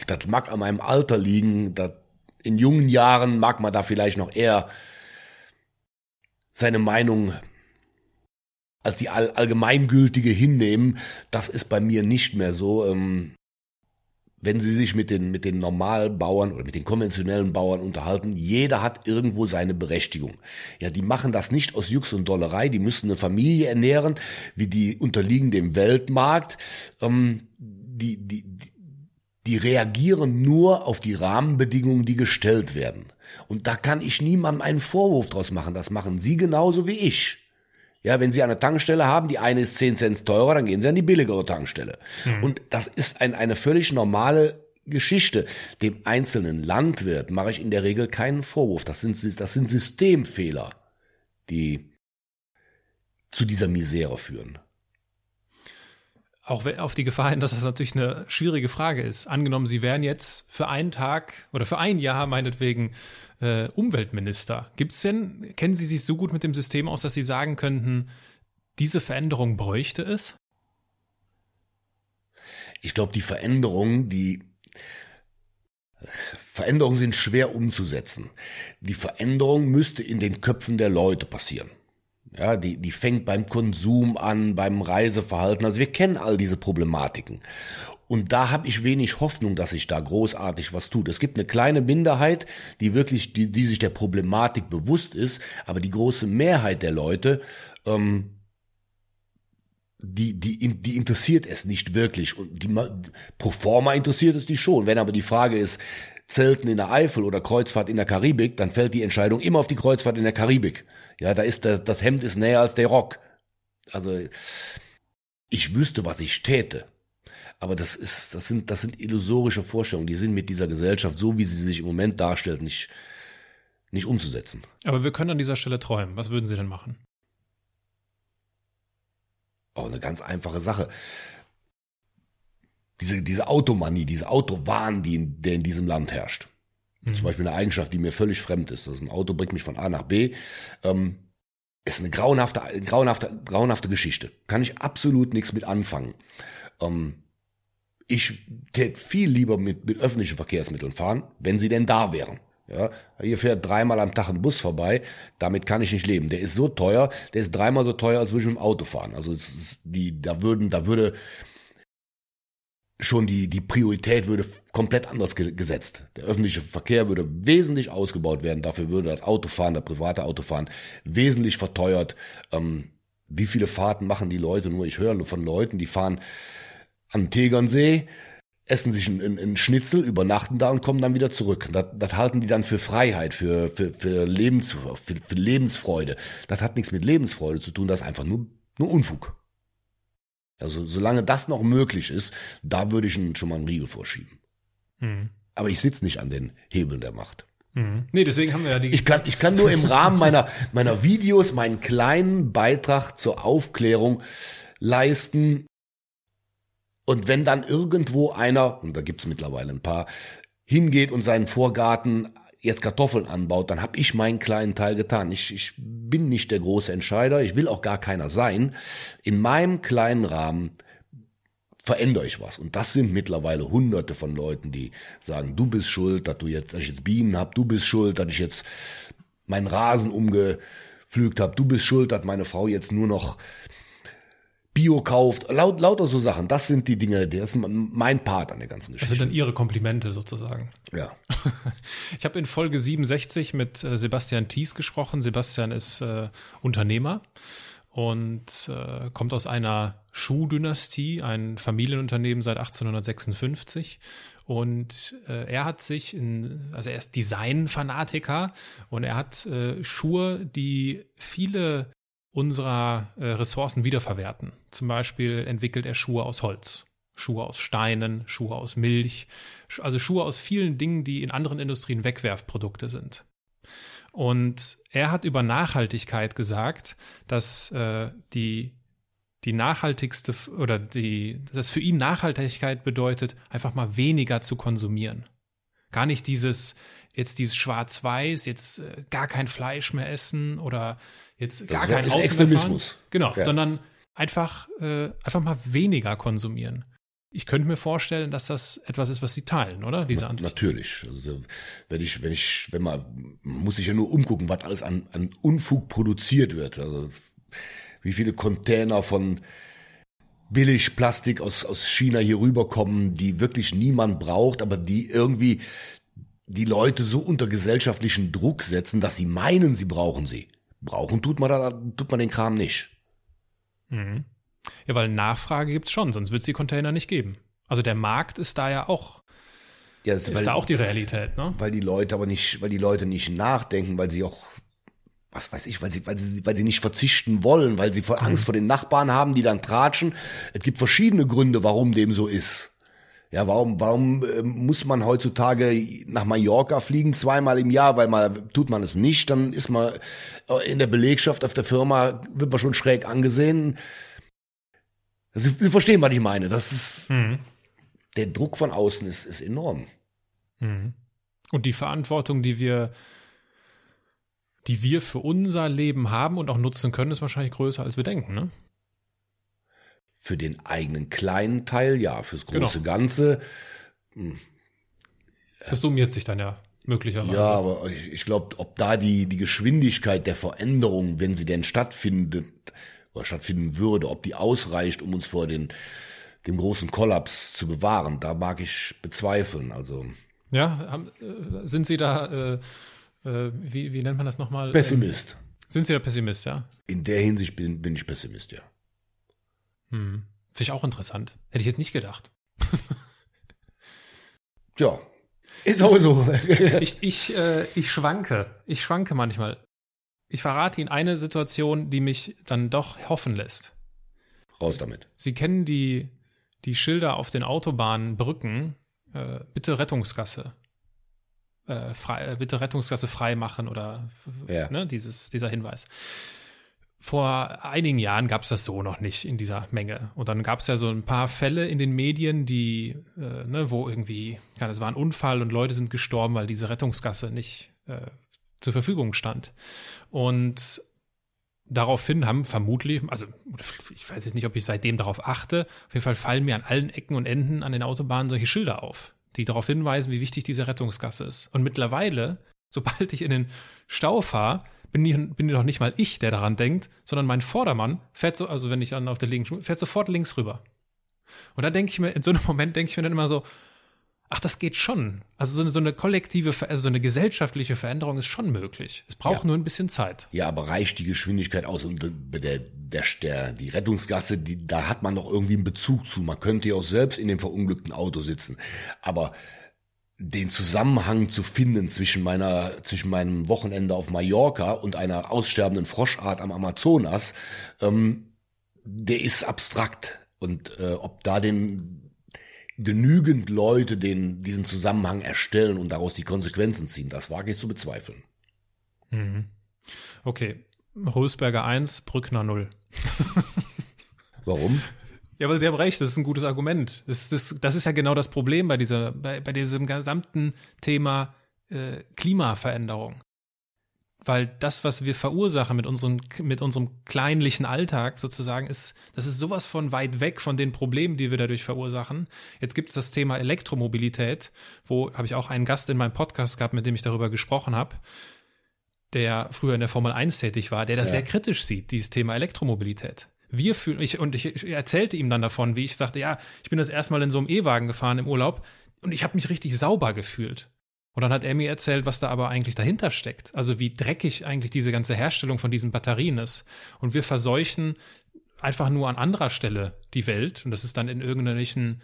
das mag an meinem Alter liegen. Das, in jungen Jahren mag man da vielleicht noch eher seine Meinung als die all, allgemeingültige hinnehmen. Das ist bei mir nicht mehr so. Ähm, wenn Sie sich mit den, mit den Normalbauern oder mit den konventionellen Bauern unterhalten, jeder hat irgendwo seine Berechtigung. Ja, die machen das nicht aus Jux und Dollerei, die müssen eine Familie ernähren, wie die unterliegen dem Weltmarkt. Ähm, die, die, die reagieren nur auf die Rahmenbedingungen, die gestellt werden. Und da kann ich niemandem einen Vorwurf draus machen. Das machen Sie genauso wie ich. Ja, wenn Sie eine Tankstelle haben, die eine ist 10 Cent teurer, dann gehen Sie an die billigere Tankstelle. Mhm. Und das ist ein, eine völlig normale Geschichte. Dem einzelnen Landwirt mache ich in der Regel keinen Vorwurf. Das sind, das sind Systemfehler, die zu dieser Misere führen. Auch auf die Gefahr hin, dass das natürlich eine schwierige Frage ist. Angenommen, Sie wären jetzt für einen Tag oder für ein Jahr meinetwegen äh, Umweltminister. Gibt's denn, kennen Sie sich so gut mit dem System aus, dass Sie sagen könnten, diese Veränderung bräuchte es? Ich glaube, die Veränderungen, die Veränderungen sind schwer umzusetzen. Die Veränderung müsste in den Köpfen der Leute passieren. Ja, die, die fängt beim Konsum an, beim Reiseverhalten. Also wir kennen all diese Problematiken. Und da habe ich wenig Hoffnung, dass sich da großartig was tut. Es gibt eine kleine Minderheit, die wirklich, die, die sich der Problematik bewusst ist, aber die große Mehrheit der Leute, ähm, die, die, die interessiert es nicht wirklich. Und die pro forma interessiert es die schon. Wenn aber die Frage ist, Zelten in der Eifel oder Kreuzfahrt in der Karibik, dann fällt die Entscheidung immer auf die Kreuzfahrt in der Karibik. Ja, da ist der, das Hemd ist näher als der Rock. Also ich wüsste, was ich täte. Aber das ist, das sind, das sind illusorische Vorstellungen. Die sind mit dieser Gesellschaft, so wie sie sich im Moment darstellt, nicht, nicht umzusetzen. Aber wir können an dieser Stelle träumen. Was würden Sie denn machen? Oh, eine ganz einfache Sache. Diese, diese Automanie, diese Autowahn, die in, der in diesem Land herrscht. Mhm. Zum Beispiel eine Eigenschaft, die mir völlig fremd ist. Das ist ein Auto bringt mich von A nach B. Ähm, ist eine grauenhafte, grauenhafte, grauenhafte Geschichte. Kann ich absolut nichts mit anfangen. Ähm, ich tät viel lieber mit, mit öffentlichen Verkehrsmitteln fahren, wenn sie denn da wären. Ja, hier fährt dreimal am Tag ein Bus vorbei, damit kann ich nicht leben. Der ist so teuer, der ist dreimal so teuer, als würde ich mit dem Auto fahren. Also es ist die, da würden, da würde schon die, die Priorität würde komplett anders gesetzt. Der öffentliche Verkehr würde wesentlich ausgebaut werden. Dafür würde das Autofahren, der private Autofahren wesentlich verteuert. Ähm, wie viele Fahrten machen die Leute nur? Ich höre von Leuten, die fahren an Tegernsee, essen sich einen, einen Schnitzel, übernachten da und kommen dann wieder zurück. Das, das halten die dann für Freiheit, für, für, für, Lebens, für, für Lebensfreude. Das hat nichts mit Lebensfreude zu tun, das ist einfach nur, nur Unfug. Also solange das noch möglich ist, da würde ich schon mal einen Riegel vorschieben. Mhm. Aber ich sitze nicht an den Hebeln der Macht. Mhm. Nee, deswegen haben wir ja die. Ich kann, ich kann nur im Rahmen meiner, meiner Videos meinen kleinen Beitrag zur Aufklärung leisten. Und wenn dann irgendwo einer, und da gibt's mittlerweile ein paar, hingeht und seinen Vorgarten jetzt Kartoffeln anbaut, dann habe ich meinen kleinen Teil getan. Ich, ich bin nicht der große Entscheider, ich will auch gar keiner sein. In meinem kleinen Rahmen verändere ich was. Und das sind mittlerweile hunderte von Leuten, die sagen, du bist schuld, dass du jetzt, dass ich jetzt Bienen hab, du bist schuld, dass ich jetzt meinen Rasen umgepflügt habe, du bist schuld, dass meine Frau jetzt nur noch Bio kauft, laut, lauter so Sachen. Das sind die Dinge, das ist mein Part an der ganzen Geschichte. Das sind dann Ihre Komplimente sozusagen. Ja. Ich habe in Folge 67 mit äh, Sebastian Thies gesprochen. Sebastian ist äh, Unternehmer und äh, kommt aus einer Schuhdynastie, ein Familienunternehmen seit 1856. Und äh, er hat sich in, also er ist Designfanatiker und er hat äh, Schuhe, die viele unserer äh, Ressourcen wiederverwerten. Zum Beispiel entwickelt er Schuhe aus Holz, Schuhe aus Steinen, Schuhe aus Milch, also Schuhe aus vielen Dingen, die in anderen Industrien Wegwerfprodukte sind. Und er hat über Nachhaltigkeit gesagt, dass äh, die die nachhaltigste oder die, dass für ihn Nachhaltigkeit bedeutet, einfach mal weniger zu konsumieren. Gar nicht dieses, jetzt dieses Schwarz-Weiß, jetzt äh, gar kein Fleisch mehr essen oder jetzt gar kein Auto Extremismus. Genau, ja. sondern einfach, äh, einfach mal weniger konsumieren. Ich könnte mir vorstellen, dass das etwas ist, was Sie teilen, oder? Diese Ansicht. Natürlich. Also, wenn ich, wenn ich, wenn man, muss ich ja nur umgucken, was alles an, an Unfug produziert wird. Also, wie viele Container von billig Plastik aus, aus China hier rüberkommen, die wirklich niemand braucht, aber die irgendwie die Leute so unter gesellschaftlichen Druck setzen, dass sie meinen, sie brauchen sie. Brauchen tut man, da, tut man den Kram nicht. Mhm. Ja, weil Nachfrage gibt's schon, sonst wird es die Container nicht geben. Also der Markt ist da ja auch, ja, ist weil, da auch die Realität, ne? Weil die Leute aber nicht, weil die Leute nicht nachdenken, weil sie auch, was weiß ich, weil sie, weil sie, weil sie nicht verzichten wollen, weil sie vor Angst mhm. vor den Nachbarn haben, die dann tratschen. Es gibt verschiedene Gründe, warum dem so ist. Ja, warum, warum äh, muss man heutzutage nach Mallorca fliegen, zweimal im Jahr, weil mal tut man es nicht, dann ist man äh, in der Belegschaft auf der Firma, wird man schon schräg angesehen. Also, wir verstehen, was ich meine. Das ist, mhm. der Druck von außen ist, ist enorm. Mhm. Und die Verantwortung, die wir, die wir für unser Leben haben und auch nutzen können, ist wahrscheinlich größer, als wir denken, ne? Für den eigenen kleinen Teil, ja, fürs große genau. Ganze. Hm. Das summiert sich dann ja möglicherweise. Ja, aber ich, ich glaube, ob da die, die Geschwindigkeit der Veränderung, wenn sie denn stattfindet oder stattfinden würde, ob die ausreicht, um uns vor den, dem großen Kollaps zu bewahren, da mag ich bezweifeln. Also. Ja, haben, äh, sind Sie da, äh, äh, wie, wie nennt man das nochmal? Pessimist. Ähm, sind Sie da Pessimist, ja? In der Hinsicht bin, bin ich Pessimist, ja. Hm. Finde ich auch interessant. Hätte ich jetzt nicht gedacht. ja, ist auch so. ich, ich, äh, ich schwanke. Ich schwanke manchmal. Ich verrate Ihnen eine Situation, die mich dann doch hoffen lässt. Raus damit. Sie kennen die, die Schilder auf den Autobahnbrücken. Äh, bitte Rettungsgasse. Äh, frei, äh, bitte Rettungsgasse frei machen oder ja. ne, dieses, dieser Hinweis vor einigen Jahren gab es das so noch nicht in dieser Menge. Und dann gab es ja so ein paar Fälle in den Medien, die, äh, ne, wo irgendwie, ja, das war ein Unfall und Leute sind gestorben, weil diese Rettungsgasse nicht äh, zur Verfügung stand. Und daraufhin haben vermutlich, also ich weiß jetzt nicht, ob ich seitdem darauf achte, auf jeden Fall fallen mir an allen Ecken und Enden an den Autobahnen solche Schilder auf, die darauf hinweisen, wie wichtig diese Rettungsgasse ist. Und mittlerweile, sobald ich in den Stau fahre, bin, ich, bin doch nicht mal ich, der daran denkt, sondern mein Vordermann fährt so, also wenn ich dann auf der linken, fährt sofort links rüber. Und da denke ich mir, in so einem Moment denke ich mir dann immer so, ach, das geht schon. Also so eine, so eine kollektive, also so eine gesellschaftliche Veränderung ist schon möglich. Es braucht ja. nur ein bisschen Zeit. Ja, aber reicht die Geschwindigkeit aus? Und der, der, der, die Rettungsgasse, die, da hat man doch irgendwie einen Bezug zu. Man könnte ja auch selbst in dem verunglückten Auto sitzen. Aber den Zusammenhang zu finden zwischen meiner, zwischen meinem Wochenende auf Mallorca und einer aussterbenden Froschart am Amazonas, ähm, der ist abstrakt. Und äh, ob da den genügend Leute den, diesen Zusammenhang erstellen und daraus die Konsequenzen ziehen, das wage ich zu bezweifeln. Mhm. Okay. Rösberger 1, Brückner 0. Warum? Ja, weil Sie haben recht, das ist ein gutes Argument. Das, das, das ist ja genau das Problem bei, dieser, bei, bei diesem gesamten Thema äh, Klimaveränderung. Weil das, was wir verursachen mit unserem, mit unserem kleinlichen Alltag sozusagen, ist, das ist sowas von weit weg von den Problemen, die wir dadurch verursachen. Jetzt gibt es das Thema Elektromobilität, wo habe ich auch einen Gast in meinem Podcast gehabt, mit dem ich darüber gesprochen habe, der früher in der Formel 1 tätig war, der das ja. sehr kritisch sieht, dieses Thema Elektromobilität wir fühlen, ich, und ich, ich erzählte ihm dann davon, wie ich sagte, ja, ich bin das erstmal in so einem E-Wagen gefahren im Urlaub und ich habe mich richtig sauber gefühlt. Und dann hat er mir erzählt, was da aber eigentlich dahinter steckt. Also wie dreckig eigentlich diese ganze Herstellung von diesen Batterien ist. Und wir verseuchen einfach nur an anderer Stelle die Welt. Und das ist dann in irgendwelchen,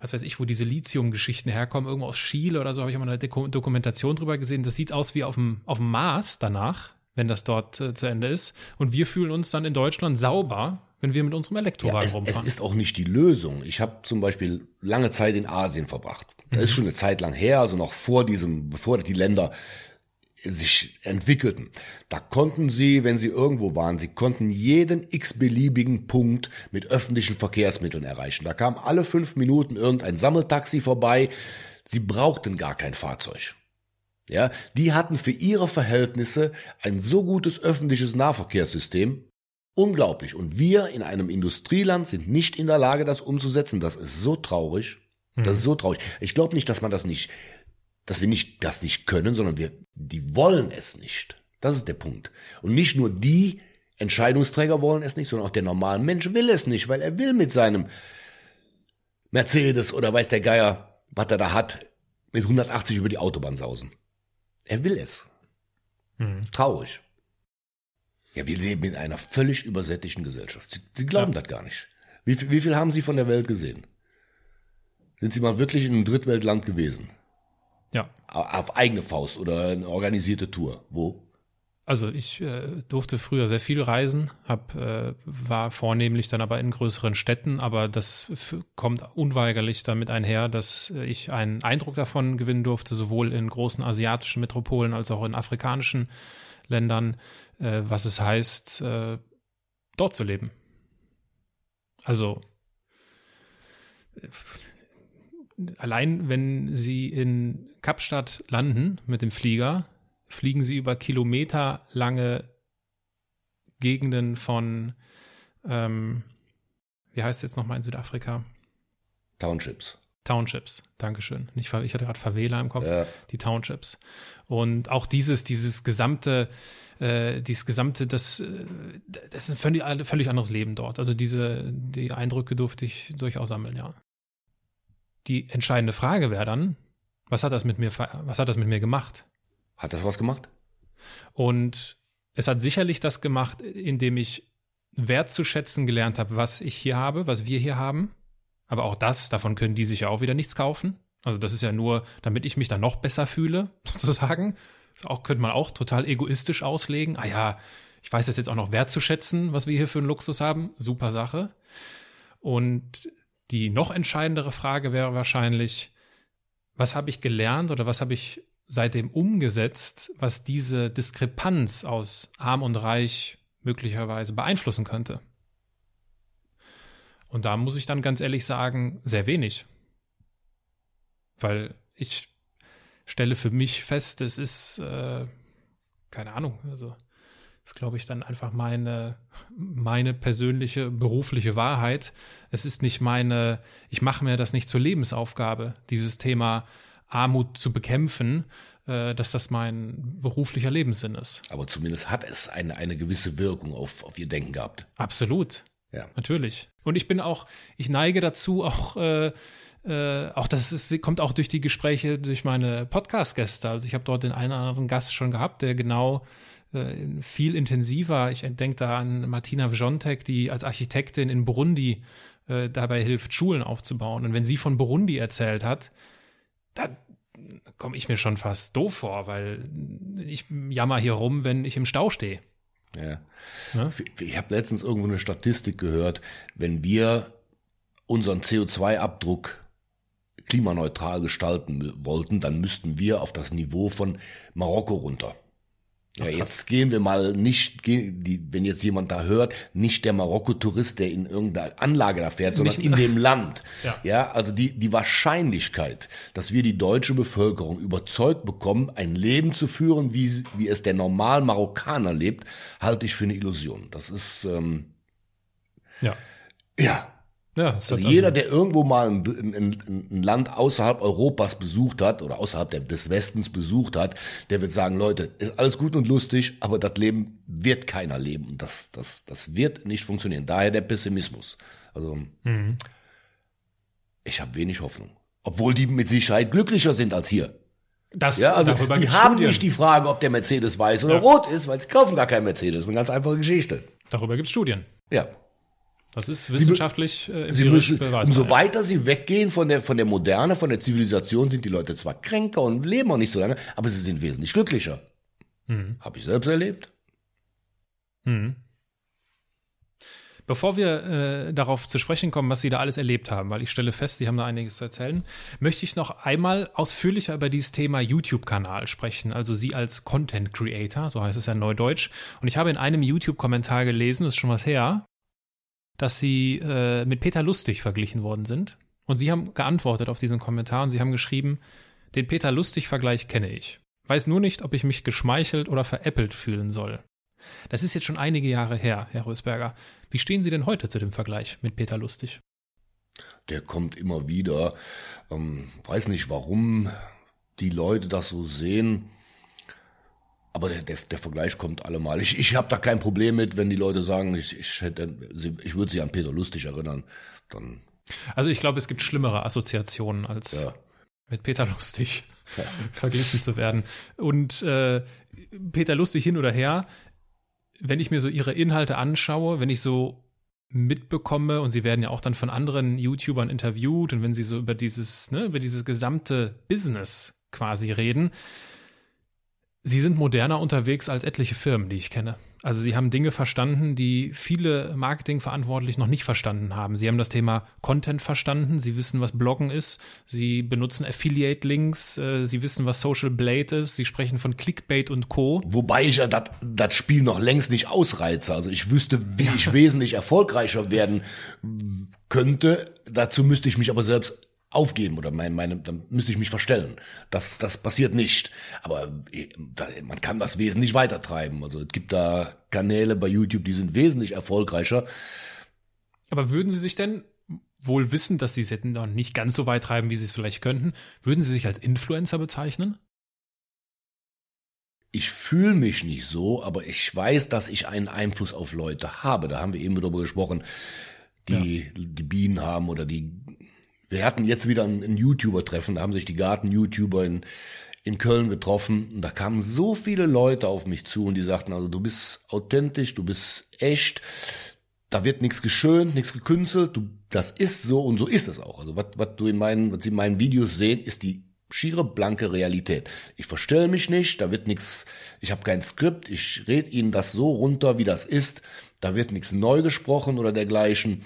was weiß ich, wo diese Lithium-Geschichten herkommen, irgendwo aus Chile oder so, habe ich mal eine Dokumentation drüber gesehen. Das sieht aus wie auf dem, auf dem Mars danach wenn das dort äh, zu Ende ist. Und wir fühlen uns dann in Deutschland sauber, wenn wir mit unserem Elektrowagen ja, es, rumfahren. Es ist auch nicht die Lösung. Ich habe zum Beispiel lange Zeit in Asien verbracht. Das mhm. ist schon eine Zeit lang her, also noch vor diesem, bevor die Länder sich entwickelten. Da konnten sie, wenn sie irgendwo waren, sie konnten jeden x-beliebigen Punkt mit öffentlichen Verkehrsmitteln erreichen. Da kam alle fünf Minuten irgendein Sammeltaxi vorbei. Sie brauchten gar kein Fahrzeug. Ja, die hatten für ihre Verhältnisse ein so gutes öffentliches Nahverkehrssystem. Unglaublich. Und wir in einem Industrieland sind nicht in der Lage, das umzusetzen. Das ist so traurig. Das ist so traurig. Ich glaube nicht, dass man das nicht, dass wir nicht, das nicht können, sondern wir, die wollen es nicht. Das ist der Punkt. Und nicht nur die Entscheidungsträger wollen es nicht, sondern auch der normale Mensch will es nicht, weil er will mit seinem Mercedes oder weiß der Geier, was er da hat, mit 180 über die Autobahn sausen. Er will es. Mhm. Traurig. Ja, wir leben in einer völlig übersättigten Gesellschaft. Sie, Sie glauben ja. das gar nicht. Wie, wie viel haben Sie von der Welt gesehen? Sind Sie mal wirklich in einem Drittweltland gewesen? Ja. Auf eigene Faust oder eine organisierte Tour? Wo? Also ich äh, durfte früher sehr viel reisen, hab, äh, war vornehmlich dann aber in größeren Städten, aber das kommt unweigerlich damit einher, dass ich einen Eindruck davon gewinnen durfte, sowohl in großen asiatischen Metropolen als auch in afrikanischen Ländern, äh, was es heißt, äh, dort zu leben. Also allein wenn Sie in Kapstadt landen mit dem Flieger, fliegen Sie über kilometerlange Gegenden von, ähm, wie heißt es jetzt nochmal in Südafrika? Townships. Townships, Dankeschön. Nicht, ich hatte gerade Favela im Kopf, ja. die Townships. Und auch dieses, dieses gesamte, äh, dieses gesamte, das, äh, das ist ein völlig, völlig anderes Leben dort. Also diese, die Eindrücke durfte ich durchaus sammeln, ja. Die entscheidende Frage wäre dann, was hat das mit mir, was hat das mit mir gemacht? Hat das was gemacht? Und es hat sicherlich das gemacht, indem ich wertzuschätzen gelernt habe, was ich hier habe, was wir hier haben. Aber auch das, davon können die sich ja auch wieder nichts kaufen. Also das ist ja nur, damit ich mich dann noch besser fühle, sozusagen. Das auch, könnte man auch total egoistisch auslegen. Ah ja, ich weiß das jetzt auch noch wertzuschätzen, was wir hier für einen Luxus haben. Super Sache. Und die noch entscheidendere Frage wäre wahrscheinlich, was habe ich gelernt oder was habe ich seitdem umgesetzt, was diese Diskrepanz aus arm und reich möglicherweise beeinflussen könnte? Und da muss ich dann ganz ehrlich sagen, sehr wenig. Weil ich stelle für mich fest, es ist, äh, keine Ahnung, also ist, glaube ich, dann einfach meine, meine persönliche berufliche Wahrheit. Es ist nicht meine, ich mache mir das nicht zur Lebensaufgabe, dieses Thema Armut zu bekämpfen, äh, dass das mein beruflicher Lebenssinn ist. Aber zumindest hat es eine, eine gewisse Wirkung auf, auf ihr Denken gehabt. Absolut. Ja. Natürlich. Und ich bin auch, ich neige dazu, auch äh, äh, auch das ist, kommt auch durch die Gespräche durch meine Podcast-Gäste. Also ich habe dort den einen oder anderen Gast schon gehabt, der genau äh, viel intensiver. Ich denke da an Martina Wjontek, die als Architektin in Burundi äh, dabei hilft, Schulen aufzubauen. Und wenn sie von Burundi erzählt hat, da komme ich mir schon fast doof vor, weil ich jammer hier rum, wenn ich im Stau stehe. Ja. ja? Ich habe letztens irgendwo eine Statistik gehört, wenn wir unseren CO2-Abdruck klimaneutral gestalten wollten, dann müssten wir auf das Niveau von Marokko runter. Ja, jetzt gehen wir mal nicht, wenn jetzt jemand da hört, nicht der Marokko-Tourist, der in irgendeiner Anlage da fährt, sondern nicht, in dem Land. Ja. ja, also die, die Wahrscheinlichkeit, dass wir die deutsche Bevölkerung überzeugt bekommen, ein Leben zu führen, wie, wie es der normal Marokkaner lebt, halte ich für eine Illusion. Das ist, ähm, ja. Ja, ja, also jeder, also der irgendwo mal ein, ein, ein, Land außerhalb Europas besucht hat oder außerhalb des Westens besucht hat, der wird sagen, Leute, ist alles gut und lustig, aber das Leben wird keiner leben. Und das, das, das wird nicht funktionieren. Daher der Pessimismus. Also mhm. ich habe wenig Hoffnung. Obwohl die mit Sicherheit glücklicher sind als hier. Das, ja, also die haben Studien. nicht die Frage, ob der Mercedes weiß oder ja. rot ist, weil sie kaufen gar keinen Mercedes. Das ist eine ganz einfache Geschichte. Darüber gibt's Studien. Ja. Das ist wissenschaftlich sie, äh, sie müssen, Umso weiter sie weggehen von der, von der Moderne, von der Zivilisation, sind die Leute zwar kränker und leben auch nicht so lange, aber sie sind wesentlich glücklicher. Mhm. Habe ich selbst erlebt. Mhm. Bevor wir äh, darauf zu sprechen kommen, was Sie da alles erlebt haben, weil ich stelle fest, Sie haben da einiges zu erzählen, möchte ich noch einmal ausführlicher über dieses Thema YouTube-Kanal sprechen. Also Sie als Content Creator, so heißt es ja neudeutsch. Und ich habe in einem YouTube-Kommentar gelesen, das ist schon was her, dass sie äh, mit Peter Lustig verglichen worden sind. Und sie haben geantwortet auf diesen Kommentar und sie haben geschrieben, den Peter Lustig-Vergleich kenne ich. Weiß nur nicht, ob ich mich geschmeichelt oder veräppelt fühlen soll. Das ist jetzt schon einige Jahre her, Herr Rösberger. Wie stehen Sie denn heute zu dem Vergleich mit Peter Lustig? Der kommt immer wieder. Ähm, weiß nicht, warum die Leute das so sehen. Aber der, der, der Vergleich kommt allemal. Ich, ich habe da kein Problem mit, wenn die Leute sagen, ich, ich hätte, ich würde sie an Peter Lustig erinnern. Dann. Also ich glaube, es gibt schlimmere Assoziationen als ja. mit Peter Lustig ja. verglichen zu werden. Und äh, Peter Lustig hin oder her, wenn ich mir so ihre Inhalte anschaue, wenn ich so mitbekomme und sie werden ja auch dann von anderen YouTubern interviewt und wenn sie so über dieses, ne, über dieses gesamte Business quasi reden, Sie sind moderner unterwegs als etliche Firmen, die ich kenne. Also Sie haben Dinge verstanden, die viele Marketingverantwortlich noch nicht verstanden haben. Sie haben das Thema Content verstanden, Sie wissen, was Bloggen ist, Sie benutzen Affiliate-Links, äh, Sie wissen, was Social Blade ist, Sie sprechen von Clickbait und Co. Wobei ich ja das Spiel noch längst nicht ausreize. Also ich wüsste, wie ich wesentlich erfolgreicher werden könnte. Dazu müsste ich mich aber selbst aufgeben oder meine, meine, dann müsste ich mich verstellen. Das, das passiert nicht. Aber äh, man kann das wesentlich weitertreiben. Also es gibt da Kanäle bei YouTube, die sind wesentlich erfolgreicher. Aber würden Sie sich denn wohl wissen, dass Sie es hätten noch nicht ganz so weit treiben, wie Sie es vielleicht könnten, würden Sie sich als Influencer bezeichnen? Ich fühle mich nicht so, aber ich weiß, dass ich einen Einfluss auf Leute habe. Da haben wir eben darüber gesprochen, die ja. die Bienen haben oder die wir hatten jetzt wieder ein, ein YouTuber-Treffen, da haben sich die Garten-YouTuber in, in Köln getroffen und da kamen so viele Leute auf mich zu und die sagten, also du bist authentisch, du bist echt, da wird nichts geschönt, nichts gekünstelt, du, das ist so und so ist es auch. Also was, was du in meinen, was sie in meinen Videos sehen, ist die schiere blanke Realität. Ich verstelle mich nicht, da wird nichts, ich habe kein Skript, ich rede ihnen das so runter, wie das ist, da wird nichts neu gesprochen oder dergleichen.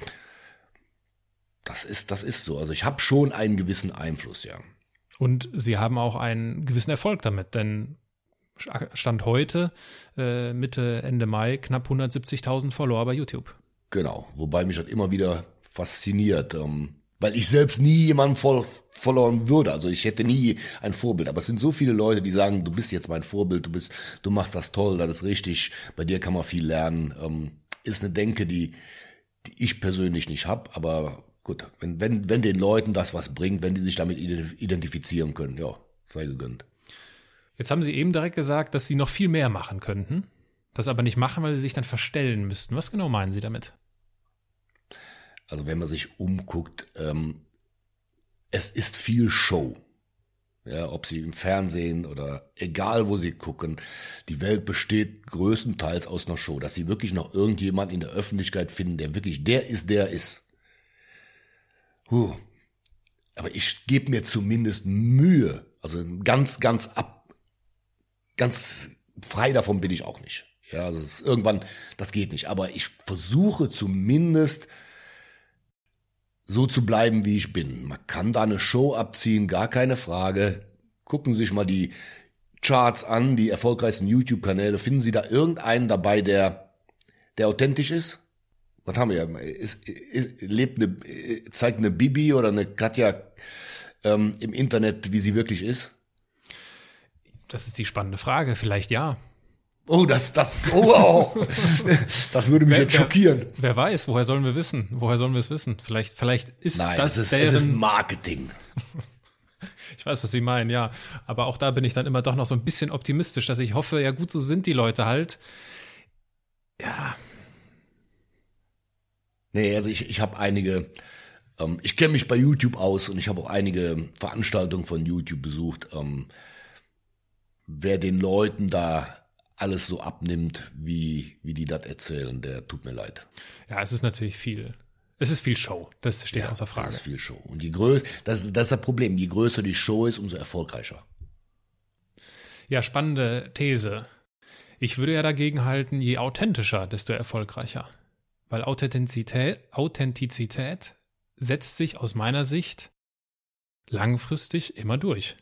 Das ist, das ist so. Also ich habe schon einen gewissen Einfluss, ja. Und Sie haben auch einen gewissen Erfolg damit, denn Stand heute, äh, Mitte, Ende Mai, knapp 170.000 Follower bei YouTube. Genau, wobei mich das immer wieder fasziniert, ähm, weil ich selbst nie jemanden voll verloren würde. Also ich hätte nie ein Vorbild. Aber es sind so viele Leute, die sagen, du bist jetzt mein Vorbild, du bist, du machst das toll, das ist richtig, bei dir kann man viel lernen. Ähm, ist eine Denke, die, die ich persönlich nicht habe, aber Gut, wenn, wenn, wenn den Leuten das was bringt, wenn die sich damit identifizieren können, ja, sei gegönnt. Jetzt haben Sie eben direkt gesagt, dass Sie noch viel mehr machen könnten, das aber nicht machen, weil Sie sich dann verstellen müssten. Was genau meinen Sie damit? Also wenn man sich umguckt, ähm, es ist viel Show. Ja, ob sie im Fernsehen oder egal wo sie gucken, die Welt besteht größtenteils aus einer Show, dass sie wirklich noch irgendjemand in der Öffentlichkeit finden, der wirklich der ist, der ist. Huh. Aber ich gebe mir zumindest Mühe. Also ganz, ganz ab, ganz frei davon bin ich auch nicht. Ja, also ist irgendwann, das geht nicht. Aber ich versuche zumindest so zu bleiben, wie ich bin. Man kann da eine Show abziehen, gar keine Frage. Gucken Sie sich mal die Charts an, die erfolgreichsten YouTube-Kanäle. Finden Sie da irgendeinen dabei, der, der authentisch ist? Was haben wir? Ist, ist, lebt eine, zeigt eine Bibi oder eine Katja ähm, im Internet, wie sie wirklich ist? Das ist die spannende Frage. Vielleicht ja. Oh, das, das, oh, oh. das würde mich wer, jetzt schockieren. Wer, wer, weiß, woher sollen wir wissen? Woher sollen wir es wissen? Vielleicht, vielleicht ist Nein, das es ist, deren, es ist Marketing. ich weiß, was Sie meinen, ja. Aber auch da bin ich dann immer doch noch so ein bisschen optimistisch, dass ich hoffe, ja gut, so sind die Leute halt. Ja, Nee, also ich, ich habe einige, ähm, ich kenne mich bei YouTube aus und ich habe auch einige Veranstaltungen von YouTube besucht. Ähm, wer den Leuten da alles so abnimmt, wie, wie die das erzählen, der tut mir leid. Ja, es ist natürlich viel. Es ist viel Show, das steht ja, außer Frage. Es ist viel Show. Und je größer, das, das ist das Problem, je größer die Show ist, umso erfolgreicher. Ja, spannende These. Ich würde ja dagegen halten, je authentischer, desto erfolgreicher. Weil Authentizität, Authentizität setzt sich aus meiner Sicht langfristig immer durch.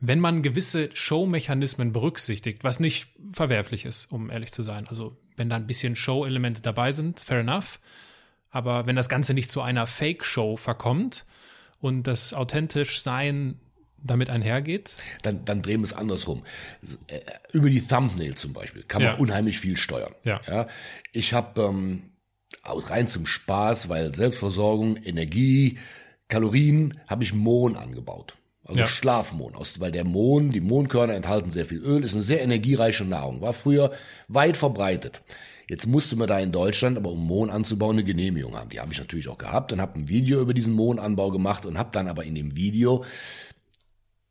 Wenn man gewisse Show-Mechanismen berücksichtigt, was nicht verwerflich ist, um ehrlich zu sein. Also wenn da ein bisschen Show-Elemente dabei sind, fair enough. Aber wenn das Ganze nicht zu einer Fake-Show verkommt und das authentisch Sein damit einhergeht? Dann, dann drehen wir es andersrum. Äh, über die Thumbnail zum Beispiel kann man ja. unheimlich viel steuern. Ja. ja ich habe ähm, rein zum Spaß, weil Selbstversorgung, Energie, Kalorien, habe ich Mohn angebaut. Also ja. Schlafmohn, aus, weil der Mohn, die Mohnkörner enthalten sehr viel Öl, ist eine sehr energiereiche Nahrung, war früher weit verbreitet. Jetzt musste man da in Deutschland aber um Mohn anzubauen eine Genehmigung haben. Die habe ich natürlich auch gehabt und habe ein Video über diesen Mohnanbau gemacht und habe dann aber in dem Video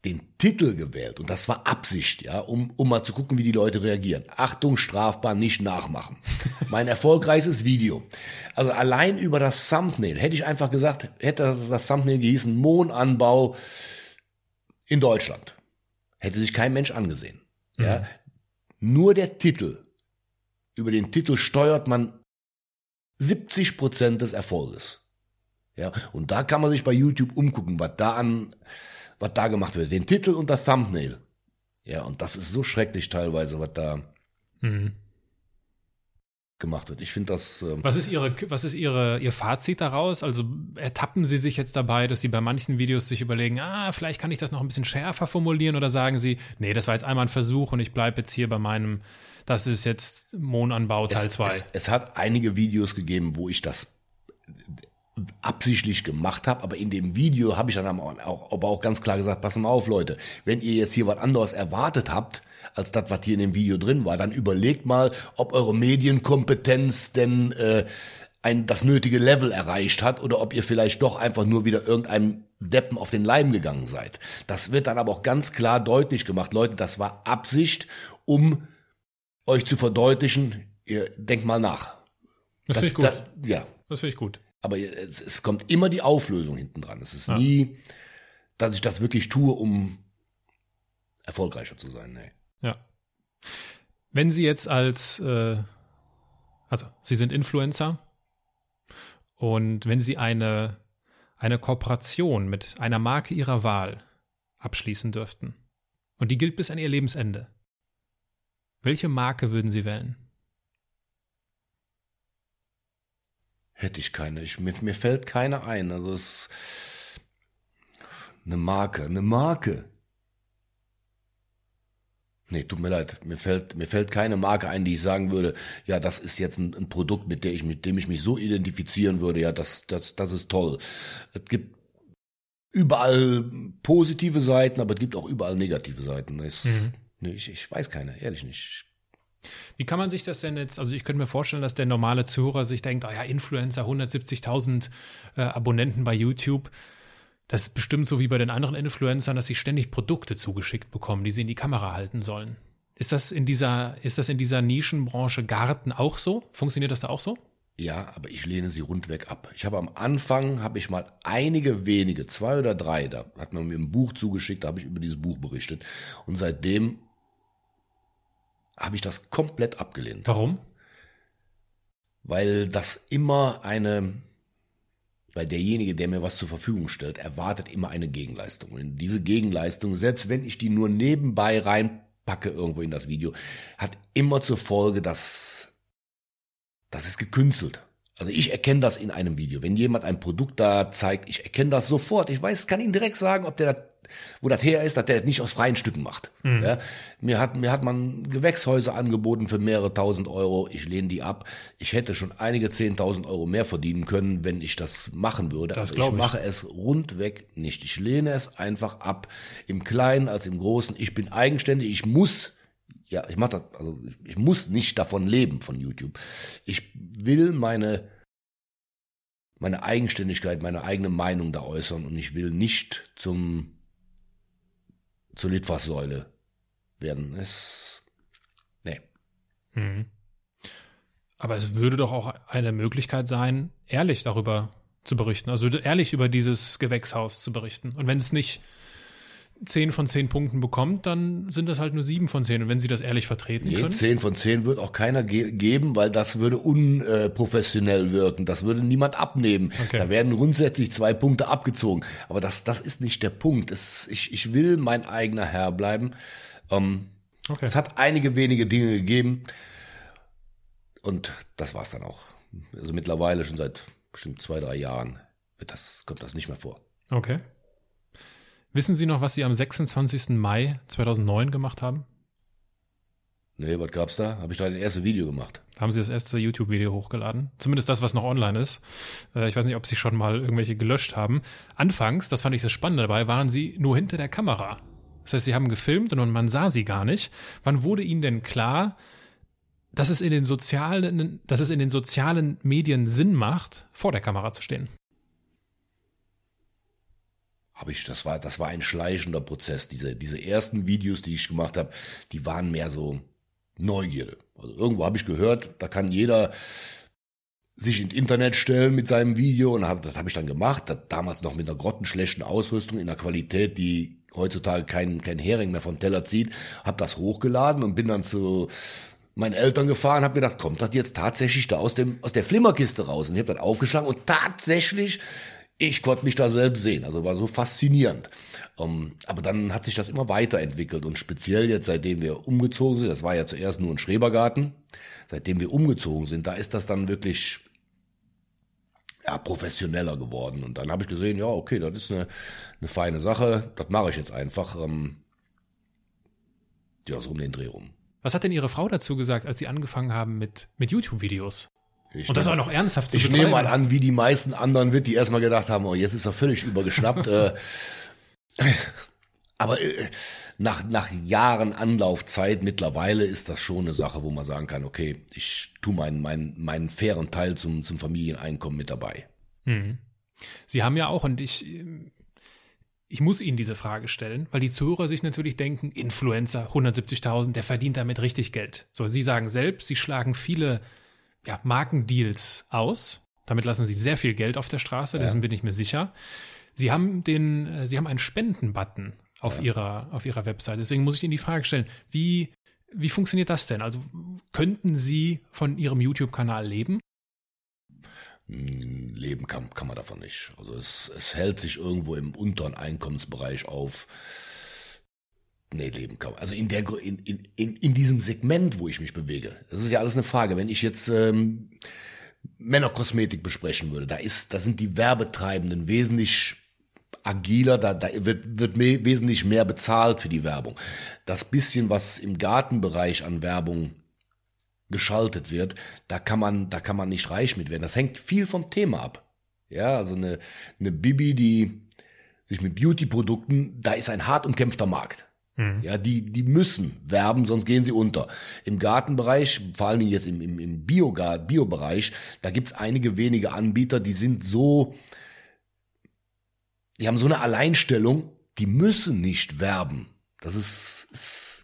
den Titel gewählt und das war Absicht, ja, um, um mal zu gucken, wie die Leute reagieren. Achtung, strafbar, nicht nachmachen. Mein erfolgreichstes Video. Also allein über das Thumbnail hätte ich einfach gesagt, hätte das, das Thumbnail gehießen Mohnanbau in Deutschland. Hätte sich kein Mensch angesehen. Ja, nur der Titel. Über den Titel steuert man 70 Prozent des Erfolges. Ja, und da kann man sich bei YouTube umgucken, was da an, was da gemacht wird. Den Titel und das Thumbnail. Ja, und das ist so schrecklich teilweise, was da Mhm. gemacht wird. Ich finde das, ähm, Was ist Ihre, was ist Ihre, Ihr Fazit daraus? Also ertappen Sie sich jetzt dabei, dass Sie bei manchen Videos sich überlegen, ah, vielleicht kann ich das noch ein bisschen schärfer formulieren oder sagen Sie, nee, das war jetzt einmal ein Versuch und ich bleibe jetzt hier bei meinem, das ist jetzt Mohnanbau Teil es, 2. es, es hat einige Videos gegeben, wo ich das absichtlich gemacht habe, aber in dem Video habe ich dann auch, aber auch ganz klar gesagt, pass mal auf, Leute, wenn ihr jetzt hier was anderes erwartet habt, als das, was hier in dem Video drin war, dann überlegt mal, ob eure Medienkompetenz denn äh, ein, das nötige Level erreicht hat oder ob ihr vielleicht doch einfach nur wieder irgendeinem Deppen auf den Leim gegangen seid. Das wird dann aber auch ganz klar deutlich gemacht. Leute, das war Absicht, um euch zu verdeutlichen, ihr denkt mal nach. das finde ich gut. Da, ja, das finde ich gut. Aber es, es kommt immer die Auflösung hinten dran. Es ist nie, dass ich das wirklich tue, um erfolgreicher zu sein. Nee. Ja. Wenn Sie jetzt als, äh, also Sie sind Influencer und wenn Sie eine, eine Kooperation mit einer Marke Ihrer Wahl abschließen dürften und die gilt bis an Ihr Lebensende, welche Marke würden Sie wählen? Hätte ich keine. Ich, mir, mir fällt keine ein. Also es eine Marke, eine Marke. Nee, tut mir leid. Mir fällt, mir fällt keine Marke ein, die ich sagen würde, ja, das ist jetzt ein, ein Produkt, mit der ich, mit dem ich mich so identifizieren würde. Ja, das, das, das ist toll. Es gibt überall positive Seiten, aber es gibt auch überall negative Seiten. Es, nee, ich, ich weiß keine, ehrlich nicht. Wie kann man sich das denn jetzt, also ich könnte mir vorstellen, dass der normale Zuhörer sich denkt, oh ja, Influencer, 170.000 äh, Abonnenten bei YouTube. Das ist bestimmt so wie bei den anderen Influencern, dass sie ständig Produkte zugeschickt bekommen, die sie in die Kamera halten sollen. Ist das in dieser, ist das in dieser Nischenbranche Garten auch so? Funktioniert das da auch so? Ja, aber ich lehne sie rundweg ab. Ich habe am Anfang, habe ich mal einige wenige, zwei oder drei, da hat man mir ein Buch zugeschickt, da habe ich über dieses Buch berichtet. Und seitdem habe ich das komplett abgelehnt, Warum? weil das immer eine, weil derjenige, der mir was zur Verfügung stellt, erwartet immer eine Gegenleistung. Und diese Gegenleistung, selbst wenn ich die nur nebenbei reinpacke irgendwo in das Video, hat immer zur Folge, dass das ist gekünstelt. Also ich erkenne das in einem Video. Wenn jemand ein Produkt da zeigt, ich erkenne das sofort. Ich weiß, kann Ihnen direkt sagen, ob der das, wo das her ist, dass der das nicht aus freien Stücken macht. Ja, mir hat mir hat man Gewächshäuser angeboten für mehrere tausend Euro. Ich lehne die ab. Ich hätte schon einige zehntausend Euro mehr verdienen können, wenn ich das machen würde. Das glaub ich ich. mache es rundweg nicht. Ich lehne es einfach ab. Im Kleinen als im Großen. Ich bin eigenständig. Ich muss ja, ich mach das, also ich, ich muss nicht davon leben von YouTube. Ich will meine meine Eigenständigkeit, meine eigene Meinung da äußern und ich will nicht zum zur Litfaßsäule werden. Es nee. Aber es würde doch auch eine Möglichkeit sein, ehrlich darüber zu berichten. Also ehrlich über dieses Gewächshaus zu berichten. Und wenn es nicht zehn von zehn Punkten bekommt, dann sind das halt nur sieben von zehn. Und wenn sie das ehrlich vertreten Nee, können. 10 von 10 wird auch keiner ge geben, weil das würde unprofessionell wirken. Das würde niemand abnehmen. Okay. Da werden grundsätzlich zwei Punkte abgezogen. Aber das, das ist nicht der Punkt. Es, ich, ich will mein eigener Herr bleiben. Ähm, Okay. Es hat einige wenige Dinge gegeben. Und das war's dann auch. Also mittlerweile schon seit bestimmt zwei, drei Jahren wird das, kommt das nicht mehr vor. Okay. Wissen Sie noch, was Sie am 26. Mai 2009 gemacht haben? Nee, was gab's da? Habe ich da das erste Video gemacht. Da haben Sie das erste YouTube-Video hochgeladen. Zumindest das, was noch online ist. Äh, Ich weiß nicht, ob Sie schon mal irgendwelche gelöscht haben. Anfangs, das fand ich das Spannende dabei, waren Sie nur hinter der Kamera. Das heißt, Sie haben gefilmt und man sah Sie gar nicht. Wann wurde Ihnen denn klar, dass es in den sozialen, dass es in den sozialen Medien Sinn macht, vor der Kamera zu stehen? Habe ich, das war, das war ein schleichender Prozess. Diese, diese ersten Videos, die ich gemacht habe, die waren mehr so Neugierde. Also irgendwo habe ich gehört, da kann jeder sich ins Internet stellen mit seinem Video und hab, das habe ich dann gemacht, das damals noch mit einer grottenschlechten Ausrüstung in einer Qualität, die heutzutage kein, kein Hering mehr vom Teller zieht, habe das hochgeladen und bin dann zu meinen Eltern gefahren, habe gedacht, kommt das jetzt tatsächlich da aus dem aus der Flimmerkiste raus? Und ich habe das aufgeschlagen und tatsächlich, ich konnte mich da selbst sehen. Also war so faszinierend. Um, ähm, aber dann hat sich das immer weiterentwickelt und speziell jetzt, seitdem wir umgezogen sind, das war ja zuerst nur ein Schrebergarten, seitdem wir umgezogen sind, da ist das dann wirklich ja, professioneller geworden. Und dann habe ich gesehen, ja, okay, das ist eine, eine feine Sache, das mache ich jetzt einfach. Ähm, ja, so um den Dreh rum. Was hat denn Ihre Frau dazu gesagt, als Sie angefangen haben mit, mit YouTube-Videos? Und das auch noch ernsthaft zu Ich nehme mal an, wie die meisten anderen wird, die erstmal gedacht haben, oh, jetzt ist er völlig übergeschnappt. äh, aber äh, nach, nach Jahren Anlaufzeit mittlerweile ist das schon eine Sache, wo man sagen kann, okay, ich tu meinen, meinen, meinen fairen Teil zum, zum Familieneinkommen mit dabei. Mhm. Sie haben ja auch, und ich, ich muss Ihnen diese Frage stellen, weil die Zuhörer sich natürlich denken, Influencer, 170.000, der verdient damit richtig Geld. So, Sie sagen selbst, Sie schlagen viele ja, Markendeals aus. Damit lassen Sie sehr viel Geld auf der Straße, ja. dessen bin ich mir sicher. Sie haben den, äh, Sie haben einen Spendenbutton auf ja. ihrer, auf ihrer Website. Deswegen muss ich Ihnen die Frage stellen, wie, wie funktioniert das denn? Also könnten Sie von Ihrem YouTube-Kanal leben? Hm, leben kann, kann man davon nicht. Also es, es hält sich irgendwo im unteren Einkommensbereich auf. Nee, leben kann man. Also in, der, in, in, in diesem Segment, wo ich mich bewege. Das ist ja alles eine Frage. Wenn ich jetzt ähm, Männerkosmetik besprechen würde, da ist, da sind die Werbetreibenden wesentlich agiler, da, da wird, wird mehr, wesentlich mehr bezahlt für die Werbung. Das bisschen, was im Gartenbereich an Werbung geschaltet wird, da kann man, da kann man nicht reich mit werden. Das hängt viel vom Thema ab. Ja, also eine, eine Bibi, die sich mit Beauty-Produkten, da ist ein hart umkämpfter Markt. Mhm. Ja, die, die müssen werben, sonst gehen sie unter. Im Gartenbereich, vor allen Dingen jetzt im, im, im Bio-Bereich, da gibt's einige wenige Anbieter, die sind so, die haben so eine Alleinstellung, die müssen nicht werben. Das ist, ist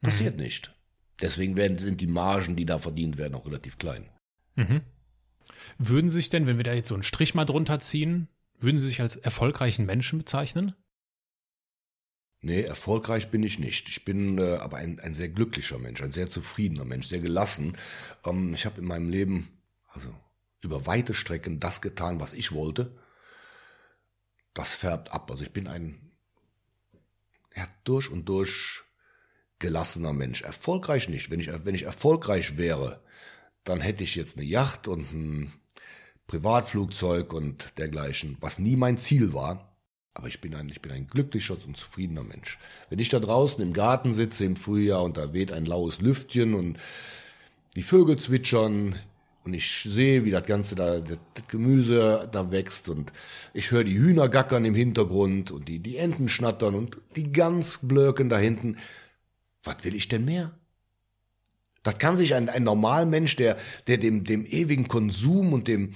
passiert mhm. nicht. Deswegen werden, sind die Margen, die da verdient werden, auch relativ klein. Mhm. Würden Sie sich denn, wenn wir da jetzt so einen Strich mal drunter ziehen, würden Sie sich als erfolgreichen Menschen bezeichnen? Nee, erfolgreich bin ich nicht. Ich bin äh, aber ein, ein sehr glücklicher Mensch, ein sehr zufriedener Mensch, sehr gelassen. Ähm, ich habe in meinem Leben also über weite Strecken das getan, was ich wollte. Das färbt ab. Also ich bin ein ja, durch und durch gelassener Mensch. Erfolgreich nicht. Wenn ich, wenn ich erfolgreich wäre, dann hätte ich jetzt eine Yacht und ein Privatflugzeug und dergleichen, was nie mein Ziel war. Aber ich bin ein, ich bin ein glücklicher und zufriedener Mensch. Wenn ich da draußen im Garten sitze im Frühjahr und da weht ein laues Lüftchen und die Vögel zwitschern und ich sehe, wie das Ganze da, das Gemüse da wächst und ich höre die Hühner gackern im Hintergrund und die, die Enten schnattern und die Gansblöcken da hinten. Was will ich denn mehr? Das kann sich ein, ein Normalmensch, der, der dem, dem ewigen Konsum und dem,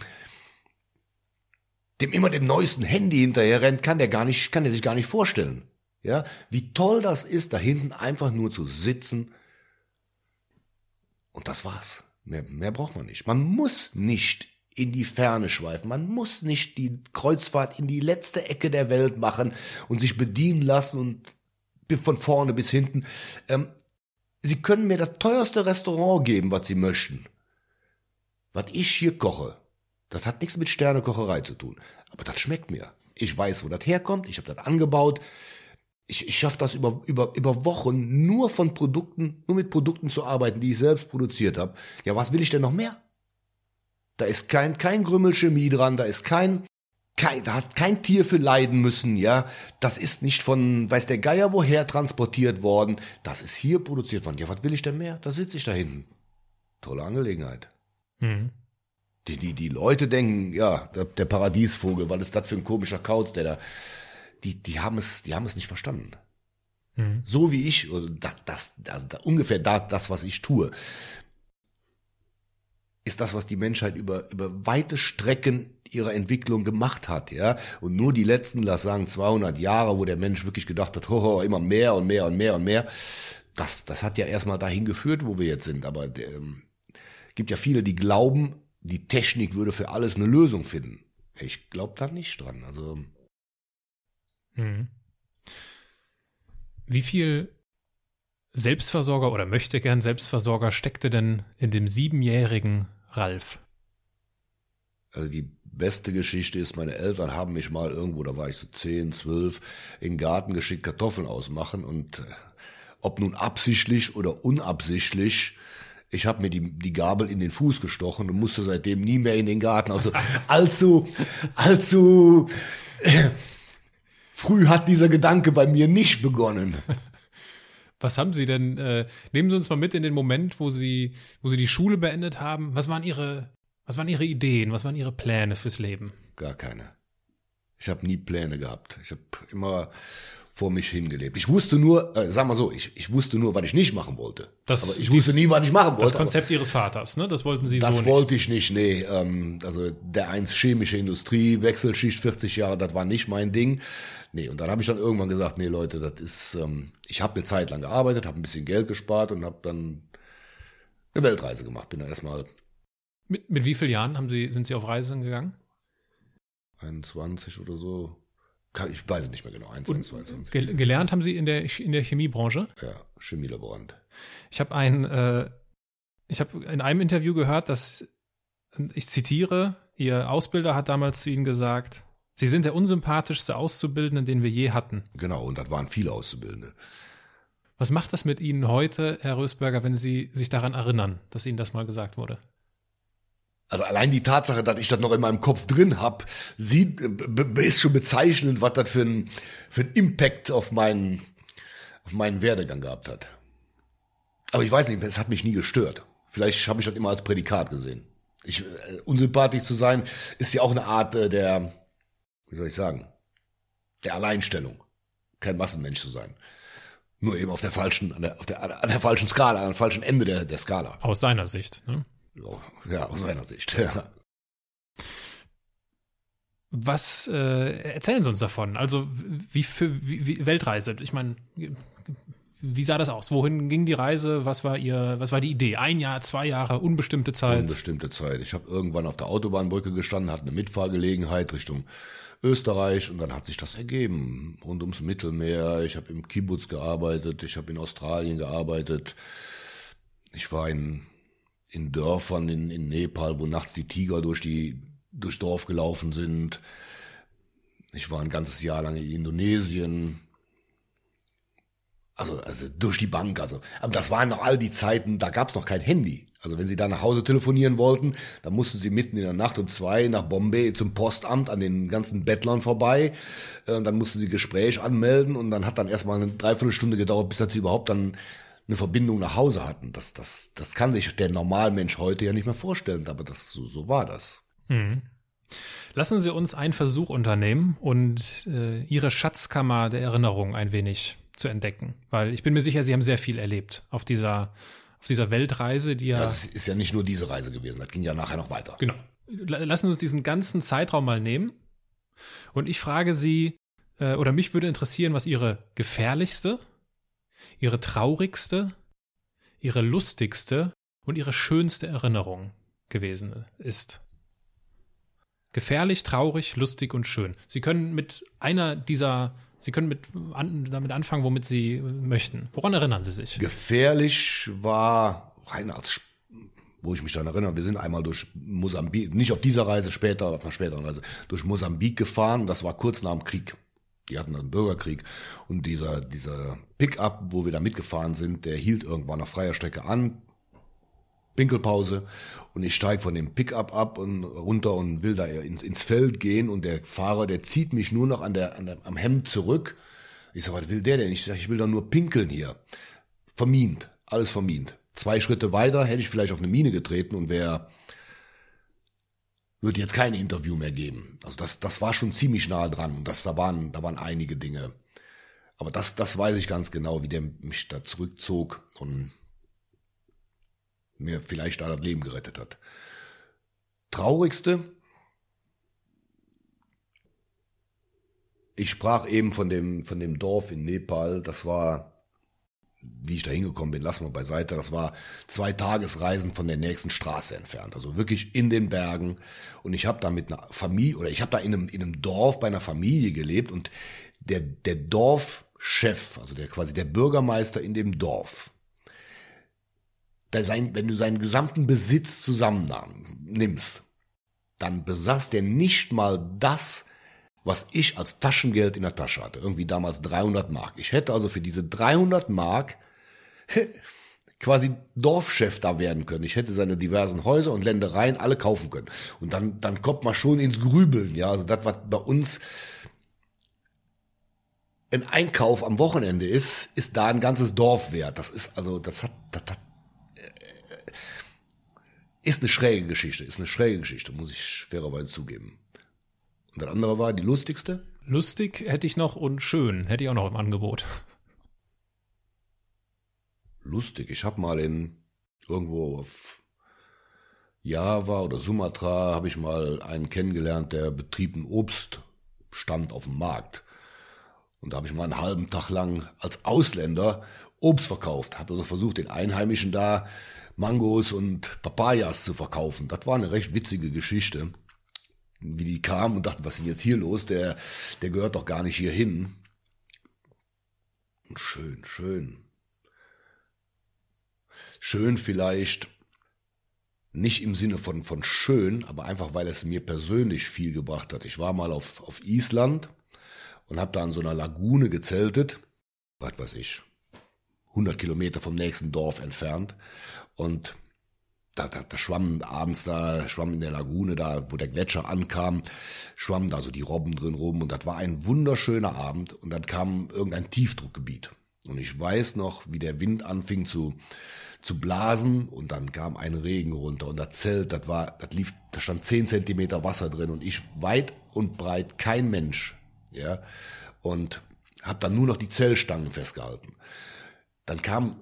dem immer dem neuesten Handy hinterher rennt, kann der gar nicht, kann der sich gar nicht vorstellen. Ja, wie toll das ist, da hinten einfach nur zu sitzen. Und das war's. Mehr, mehr braucht man nicht. Man muss nicht in die Ferne schweifen. Man muss nicht die Kreuzfahrt in die letzte Ecke der Welt machen und sich bedienen lassen und von vorne bis hinten. Ähm, Sie können mir das teuerste Restaurant geben, was Sie möchten. Was ich hier koche, das hat nichts mit Sternekocherei zu tun. Aber das schmeckt mir. Ich weiß, wo das herkommt. Ich habe das angebaut. Ich, ich schaffe das über, über, über Wochen nur von Produkten, nur mit Produkten zu arbeiten, die ich selbst produziert habe. Ja, was will ich denn noch mehr? Da ist kein, kein Grümmelchemie dran, da ist kein, kein, da hat kein Tier für leiden müssen, ja. Das ist nicht von, weiß der Geier woher transportiert worden. Das ist hier produziert worden. Ja, was will ich denn mehr? Da sitze ich da hinten. Tolle Angelegenheit. Mhm. Die, die, die Leute denken, ja, der, der Paradiesvogel, was ist das für ein komischer Kauz, der da, die, die haben es, die haben es nicht verstanden. Mhm. So wie ich, das, das, also das, ungefähr das, das, was ich tue, ist das, was die Menschheit über, über weite Strecken ihrer Entwicklung gemacht hat, ja. Und nur die letzten, lass sagen, 200 Jahre, wo der Mensch wirklich gedacht hat, hoho, immer mehr und mehr und mehr und mehr, das, das hat ja erstmal dahin geführt, wo wir jetzt sind. Aber ähm, gibt ja viele, die glauben, die Technik würde für alles eine Lösung finden. Ich glaube da nicht dran. Also hm. Wie viel Selbstversorger oder möchte gern Selbstversorger steckte denn in dem siebenjährigen Ralf? Also die beste Geschichte ist, meine Eltern haben mich mal irgendwo, da war ich so zehn, zwölf, in den Garten geschickt Kartoffeln ausmachen und äh, ob nun absichtlich oder unabsichtlich, ich habe mir die, die Gabel in den Fuß gestochen und musste seitdem nie mehr in den Garten. Also allzu, allzu früh hat dieser Gedanke bei mir nicht begonnen. Was haben Sie denn? Äh, nehmen Sie uns mal mit in den Moment, wo Sie, wo Sie die Schule beendet haben. Was waren Ihre, was waren Ihre Ideen? Was waren Ihre Pläne fürs Leben? Gar keine. Ich habe nie Pläne gehabt. Ich habe immer vor mich hingelebt. Ich wusste nur, äh, sag mal so, ich, ich wusste nur, was ich nicht machen wollte. Das, aber ich wusste nie, was ich machen wollte. Das Konzept Ihres Vaters, ne? Das wollten Sie das so Das wollte ich nicht, nee. Ähm, also der eins chemische Industrie, Wechselschicht 40 Jahre, das war nicht mein Ding. Nee, und dann habe ich dann irgendwann gesagt, nee Leute, das ist, ähm, ich habe eine Zeit lang gearbeitet, habe ein bisschen Geld gespart und habe dann eine Weltreise gemacht. Bin dann erstmal. Mit, mit wie vielen Jahren haben Sie, sind Sie auf Reisen gegangen? 21 oder so. Ich weiß es nicht mehr genau. 21, 22. Gelernt haben Sie in der, in der Chemiebranche? Ja, Chemielaborant. Ich habe ein, äh, ich habe in einem Interview gehört, dass, ich zitiere, Ihr Ausbilder hat damals zu Ihnen gesagt, Sie sind der unsympathischste Auszubildende, den wir je hatten. Genau, und das waren viele Auszubildende. Was macht das mit Ihnen heute, Herr Rösberger, wenn Sie sich daran erinnern, dass Ihnen das mal gesagt wurde? Also allein die Tatsache, dass ich das noch in meinem Kopf drin hab, sieht, ist schon bezeichnend, was das für ein, für ein Impact auf meinen, auf meinen Werdegang gehabt hat. Aber ich weiß nicht, es hat mich nie gestört. Vielleicht habe ich das immer als Prädikat gesehen. Ich, äh, unsympathisch zu sein, ist ja auch eine Art äh, der, wie soll ich sagen, der Alleinstellung. Kein Massenmensch zu sein. Nur eben auf der falschen, an der, auf der, an der falschen Skala, an dem falschen Ende der, der Skala. Aus seiner Sicht, ne? Ja, aus seiner Sicht. Ja. Was äh, erzählen Sie uns davon? Also wie für wie, wie Weltreise? Ich meine, wie sah das aus? Wohin ging die Reise? Was war ihr, was war die Idee? Ein Jahr, zwei Jahre, unbestimmte Zeit? Unbestimmte Zeit. Ich habe irgendwann auf der Autobahnbrücke gestanden, hatte eine Mitfahrgelegenheit Richtung Österreich und dann hat sich das ergeben rund ums Mittelmeer. Ich habe im Kibbutz gearbeitet, ich habe in Australien gearbeitet. Ich war in in Dörfern in, in Nepal, wo nachts die Tiger durch die durchs Dorf gelaufen sind. Ich war ein ganzes Jahr lang in Indonesien. Also, also durch die Bank, also. Aber das waren noch all die Zeiten, da gab's noch kein Handy. Also wenn Sie da nach Hause telefonieren wollten, dann mussten Sie mitten in der Nacht um zwei nach Bombay zum Postamt an den ganzen Bettlern vorbei. Äh, dann mussten Sie Gespräch anmelden und dann hat dann erstmal eine Dreiviertelstunde gedauert, bis Sie überhaupt dann eine Verbindung nach Hause hatten. Das, das, das kann sich der Normalmensch heute ja nicht mehr vorstellen, aber das, so, so war das. Mhm. Lassen Sie uns einen Versuch unternehmen und äh, Ihre Schatzkammer der Erinnerung ein wenig zu entdecken. Weil ich bin mir sicher, Sie haben sehr viel erlebt auf dieser, auf dieser Weltreise, die ja. Das ist ja nicht nur diese Reise gewesen, das ging ja nachher noch weiter. Genau. Lassen Sie uns diesen ganzen Zeitraum mal nehmen. Und ich frage Sie, äh, oder mich würde interessieren, was Ihre gefährlichste ihre traurigste, ihre lustigste und ihre schönste Erinnerung gewesen ist. Gefährlich, traurig, lustig und schön. Sie können mit einer dieser, Sie können mit, an, damit anfangen, womit Sie möchten. Woran erinnern Sie sich? Gefährlich war rein als, wo ich mich daran erinnere, wir sind einmal durch Mosambik, nicht auf dieser Reise später, auf einer späteren Reise, durch Mosambik gefahren. Das war kurz nach dem Krieg. Die hatten einen Bürgerkrieg und dieser, dieser Pickup, wo wir da mitgefahren sind, der hielt irgendwann auf freier Strecke an, Pinkelpause und ich steige von dem Pickup ab und runter und will da ins Feld gehen und der Fahrer, der zieht mich nur noch an der, an der am Hemd zurück. Ich sage, was will der denn? Ich sage, ich will doch nur pinkeln hier. Vermint, alles vermint. Zwei Schritte weiter hätte ich vielleicht auf eine Mine getreten und wäre wird jetzt kein Interview mehr geben. Also das, das war schon ziemlich nah dran. Das, da waren, da waren einige Dinge. Aber das, das weiß ich ganz genau, wie der mich da zurückzog und mir vielleicht da das Leben gerettet hat. Traurigste? Ich sprach eben von dem, von dem Dorf in Nepal. Das war wie ich da hingekommen bin, lassen wir beiseite. Das war zwei Tagesreisen von der nächsten Straße entfernt. Also wirklich in den Bergen. Und ich habe da mit einer Familie, oder ich habe da in einem, in einem Dorf bei einer Familie gelebt und der, der Dorf Dorfchef, also der quasi der Bürgermeister in dem Dorf, sein, wenn du seinen gesamten Besitz zusammennimmst, dann besaß der nicht mal das, was ich als Taschengeld in der Tasche hatte. Irgendwie damals 300 Mark. Ich hätte also für diese 300 Mark quasi Dorfchef da werden können. Ich hätte seine diversen Häuser und Ländereien alle kaufen können. Und dann, dann kommt man schon ins Grübeln. Ja, also das, was bei uns ein Einkauf am Wochenende ist, ist da ein ganzes Dorf wert. Das ist also, das hat, das hat ist eine schräge Geschichte, ist eine schräge Geschichte, muss ich fairerweise zugeben. Und das andere war die lustigste? Lustig hätte ich noch und schön hätte ich auch noch im Angebot. Lustig, ich habe mal in irgendwo auf Java oder Sumatra habe ich mal einen kennengelernt, der betrieb einen Obststand auf dem Markt. Und da habe ich mal einen halben Tag lang als Ausländer Obst verkauft. Habe also versucht, den Einheimischen da Mangos und Papayas zu verkaufen. Das war eine recht witzige Geschichte. Wie die kamen und dachten, was ist denn jetzt hier los? Der, der gehört doch gar nicht hier hin. Schön, schön. Schön vielleicht nicht im Sinne von, von schön, aber einfach, weil es mir persönlich viel gebracht hat. Ich war mal auf, auf Island und habe da an so einer Lagune gezeltet, was weiß ich, 100 Kilometer vom nächsten Dorf entfernt. Und da, da, da schwamm abends da, schwamm in der Lagune da, wo der Gletscher ankam, schwammen da so die Robben drin rum und das war ein wunderschöner Abend und dann kam irgendein Tiefdruckgebiet. Und ich weiß noch, wie der Wind anfing zu, zu blasen und dann kam ein Regen runter und das Zelt, das war, das lief, da stand zehn Zentimeter Wasser drin und ich weit und breit kein Mensch, ja, und hab dann nur noch die Zellstangen festgehalten. Dann kam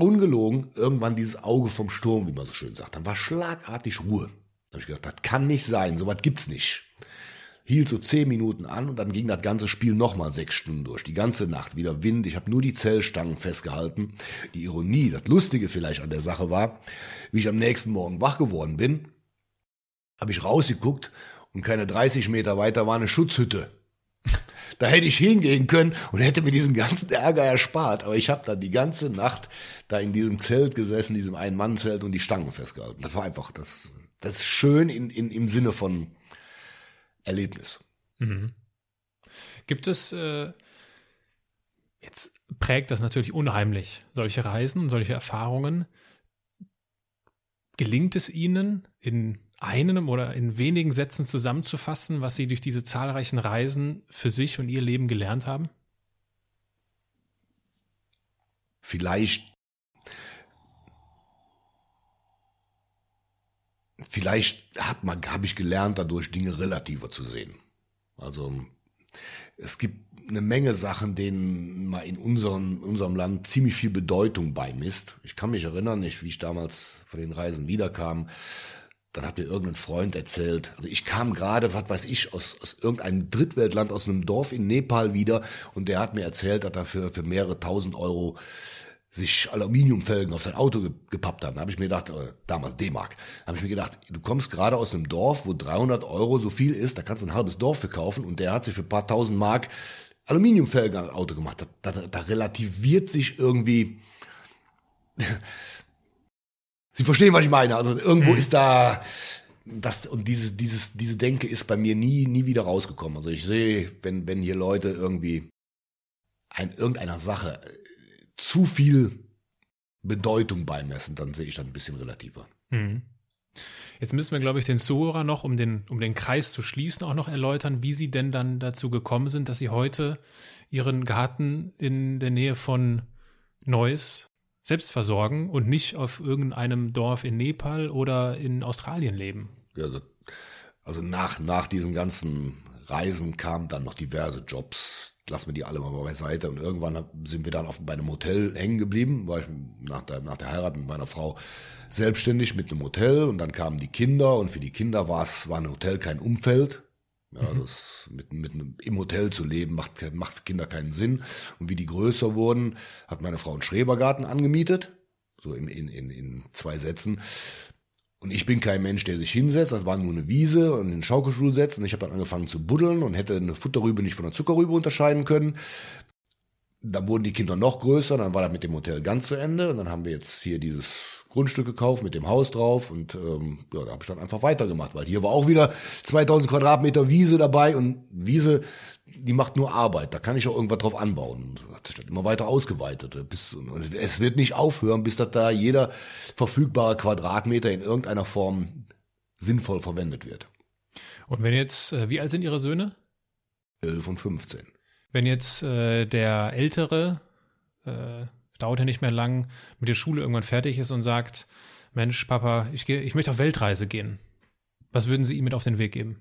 ungelogen irgendwann dieses Auge vom Sturm, wie man so schön sagt. Dann war schlagartig Ruhe. Da habe ich gedacht, das kann nicht sein, sowas gibt's nicht. Hielt so zehn Minuten an und dann ging das ganze Spiel nochmal sechs Stunden durch. Die ganze Nacht wieder Wind. Ich habe nur die Zellstangen festgehalten. Die Ironie, das Lustige vielleicht an der Sache war, wie ich am nächsten Morgen wach geworden bin, habe ich rausgeguckt und keine 30 Meter weiter war eine Schutzhütte. Da hätte ich hingehen können und hätte mir diesen ganzen Ärger erspart. Aber ich habe dann die ganze Nacht da in diesem Zelt gesessen, diesem Ein-Mann-Zelt und die Stangen festgehalten. Das war einfach, das, das ist schön in, in, im Sinne von Erlebnis. Mhm. Gibt es, äh, jetzt prägt das natürlich unheimlich, solche Reisen, solche Erfahrungen. Gelingt es Ihnen in einem oder in wenigen Sätzen zusammenzufassen, was Sie durch diese zahlreichen Reisen für sich und Ihr Leben gelernt haben? Vielleicht, vielleicht habe ich gelernt, dadurch Dinge relativer zu sehen. Also es gibt eine Menge Sachen, denen man in unserem, unserem Land ziemlich viel Bedeutung beimisst. Ich kann mich erinnern, ich, wie ich damals von den Reisen wiederkam, dann hat mir irgendein Freund erzählt, also ich kam gerade, was weiß ich, aus, aus irgendeinem Drittweltland, aus einem Dorf in Nepal wieder und der hat mir erzählt, dass er für, für mehrere tausend Euro sich Aluminiumfelgen auf sein Auto gepappt hat. Da habe ich mir gedacht, äh, damals D-Mark, habe ich mir gedacht, du kommst gerade aus einem Dorf, wo 300 Euro so viel ist, da kannst du ein halbes Dorf verkaufen und der hat sich für ein paar tausend Mark Aluminiumfelgen an Auto gemacht. Da, da, da relativiert sich irgendwie Sie verstehen, was ich meine. Also irgendwo mhm. ist da das und dieses dieses diese Denke ist bei mir nie nie wieder rausgekommen. Also ich sehe, wenn wenn hier Leute irgendwie ein irgendeiner Sache äh, zu viel Bedeutung beimessen, dann sehe ich das ein bisschen relativer. Mhm. Jetzt müssen wir, glaube ich, den Zuhörer noch, um den, um den Kreis zu schließen, auch noch erläutern, wie Sie denn dann dazu gekommen sind, dass Sie heute Ihren Garten in der Nähe von Neuss selbst versorgen und nicht auf irgendeinem Dorf in Nepal oder in Australien leben. Ja, also nach, nach diesen ganzen Reisen kamen dann noch diverse Jobs. Lassen wir die alle mal beiseite. Und irgendwann sind wir dann auf, bei einem Hotel hängen geblieben. War ich nach der, nach der Heirat mit meiner Frau selbstständig mit einem Hotel. Und dann kamen die Kinder. Und für die Kinder war es, war ein Hotel kein Umfeld. Ja, mhm. das mit, mit im Hotel zu leben macht, macht Kinder keinen Sinn. Und wie die größer wurden, hat meine Frau einen Schrebergarten angemietet. So in, in, in, in zwei Sätzen. Und ich bin kein Mensch, der sich hinsetzt. Das war nur eine Wiese und einen Schaukelstuhl setzt. Und ich habe dann angefangen zu buddeln und hätte eine Futterrübe nicht von einer Zuckerrübe unterscheiden können. Dann wurden die Kinder noch größer, dann war das mit dem Hotel ganz zu Ende und dann haben wir jetzt hier dieses Grundstück gekauft mit dem Haus drauf und ähm, ja, da habe ich dann einfach weitergemacht, weil hier war auch wieder 2000 Quadratmeter Wiese dabei und Wiese, die macht nur Arbeit, da kann ich auch irgendwas drauf anbauen. Das hat sich dann immer weiter ausgeweitet. Bis, es wird nicht aufhören, bis das da jeder verfügbare Quadratmeter in irgendeiner Form sinnvoll verwendet wird. Und wenn jetzt, äh, wie alt sind Ihre Söhne? 11 und 15. Wenn jetzt äh, der Ältere, äh, dauert ja nicht mehr lang, mit der Schule irgendwann fertig ist und sagt, Mensch, Papa, ich, geh, ich möchte auf Weltreise gehen. Was würden Sie ihm mit auf den Weg geben?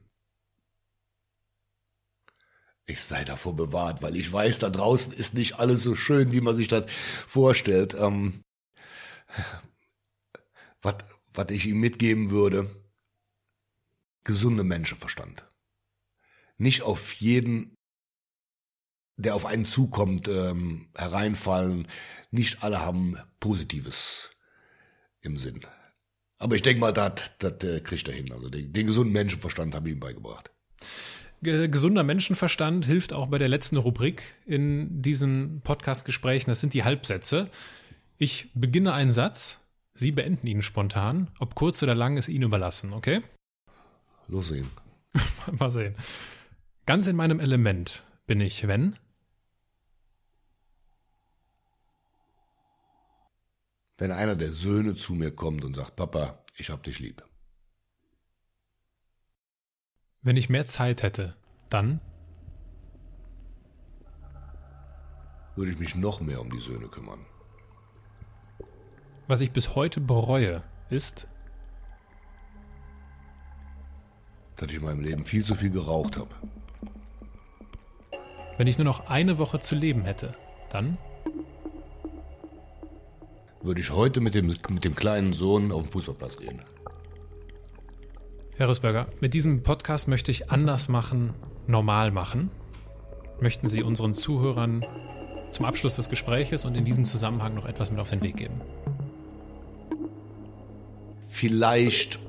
Ich sei davor bewahrt, weil ich weiß, da draußen ist nicht alles so schön, wie man sich das vorstellt. Ähm, was, was ich ihm mitgeben würde, gesunde Menschenverstand. Nicht auf jeden der auf einen zukommt, ähm, hereinfallen. Nicht alle haben Positives im Sinn. Aber ich denke mal, das, äh, kriegt er hin. Also den, den gesunden Menschenverstand habe ich ihm beigebracht. Gesunder Menschenverstand hilft auch bei der letzten Rubrik in diesen Podcast-Gesprächen. Das sind die Halbsätze. Ich beginne einen Satz, Sie beenden ihn spontan. Ob kurz oder lang, ist Ihnen überlassen, okay? Los sehen. Mal sehen. Ganz in meinem Element bin ich, wenn? Wenn einer der Söhne zu mir kommt und sagt, Papa, ich hab dich lieb. Wenn ich mehr Zeit hätte, dann? Würde ich mich noch mehr um die Söhne kümmern. Was ich bis heute bereue, ist, dass ich in meinem Leben viel zu viel geraucht habe. Wenn ich nur noch eine Woche zu leben hätte, dann? Würde ich heute mit dem, mit dem kleinen Sohn auf den Fußballplatz gehen. Herr Rüsberger, mit diesem Podcast möchte ich anders machen, normal machen. Möchten Sie unseren Zuhörern zum Abschluss des Gespräches und in diesem Zusammenhang noch etwas mit auf den Weg geben? Vielleicht,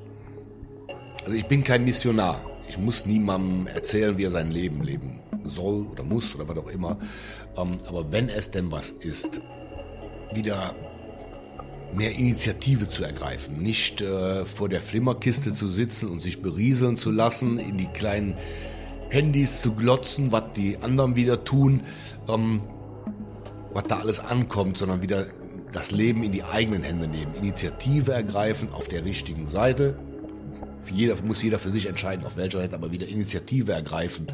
also ich bin kein Missionar. Ich muss niemandem erzählen, wie er sein Leben leben soll oder muss oder was auch immer. Ähm, aber wenn es denn was ist, wieder mehr Initiative zu ergreifen, nicht äh, vor der Flimmerkiste zu sitzen und sich berieseln zu lassen, in die kleinen Handys zu glotzen, was die anderen wieder tun, ähm, was da alles ankommt, sondern wieder das Leben in die eigenen Hände nehmen, Initiative ergreifen auf der richtigen Seite. Für jeder muss jeder für sich entscheiden, auf welcher Seite, aber wieder Initiative ergreifen.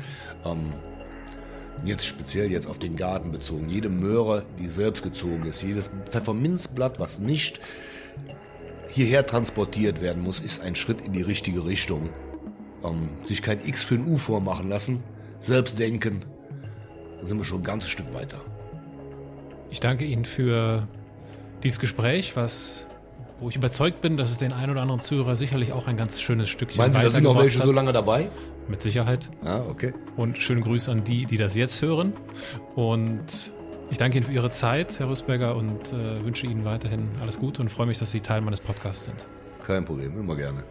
Ähm, jetzt speziell jetzt auf den Garten bezogen, jede Möhre, die selbst gezogen ist, jedes Pfefferminzblatt, was nicht hierher transportiert werden muss, ist ein Schritt in die richtige Richtung. Ähm, sich kein X für ein U vormachen lassen, selbst denken, da sind wir schon ein ganzes Stück weiter. Ich danke Ihnen für dieses Gespräch, was wo ich überzeugt bin, dass es den einen oder anderen Zuhörer sicherlich auch ein ganz schönes Stückchen Meinen Sie, da sind noch welche hat. so lange dabei? Mit Sicherheit. Ah, okay. Und schöne Grüße an die, die das jetzt hören. Und ich danke Ihnen für Ihre Zeit, Herr Rüsberger, und äh, wünsche Ihnen weiterhin alles Gute und freue mich, dass Sie Teil meines Podcasts sind. Kein Problem, immer gerne.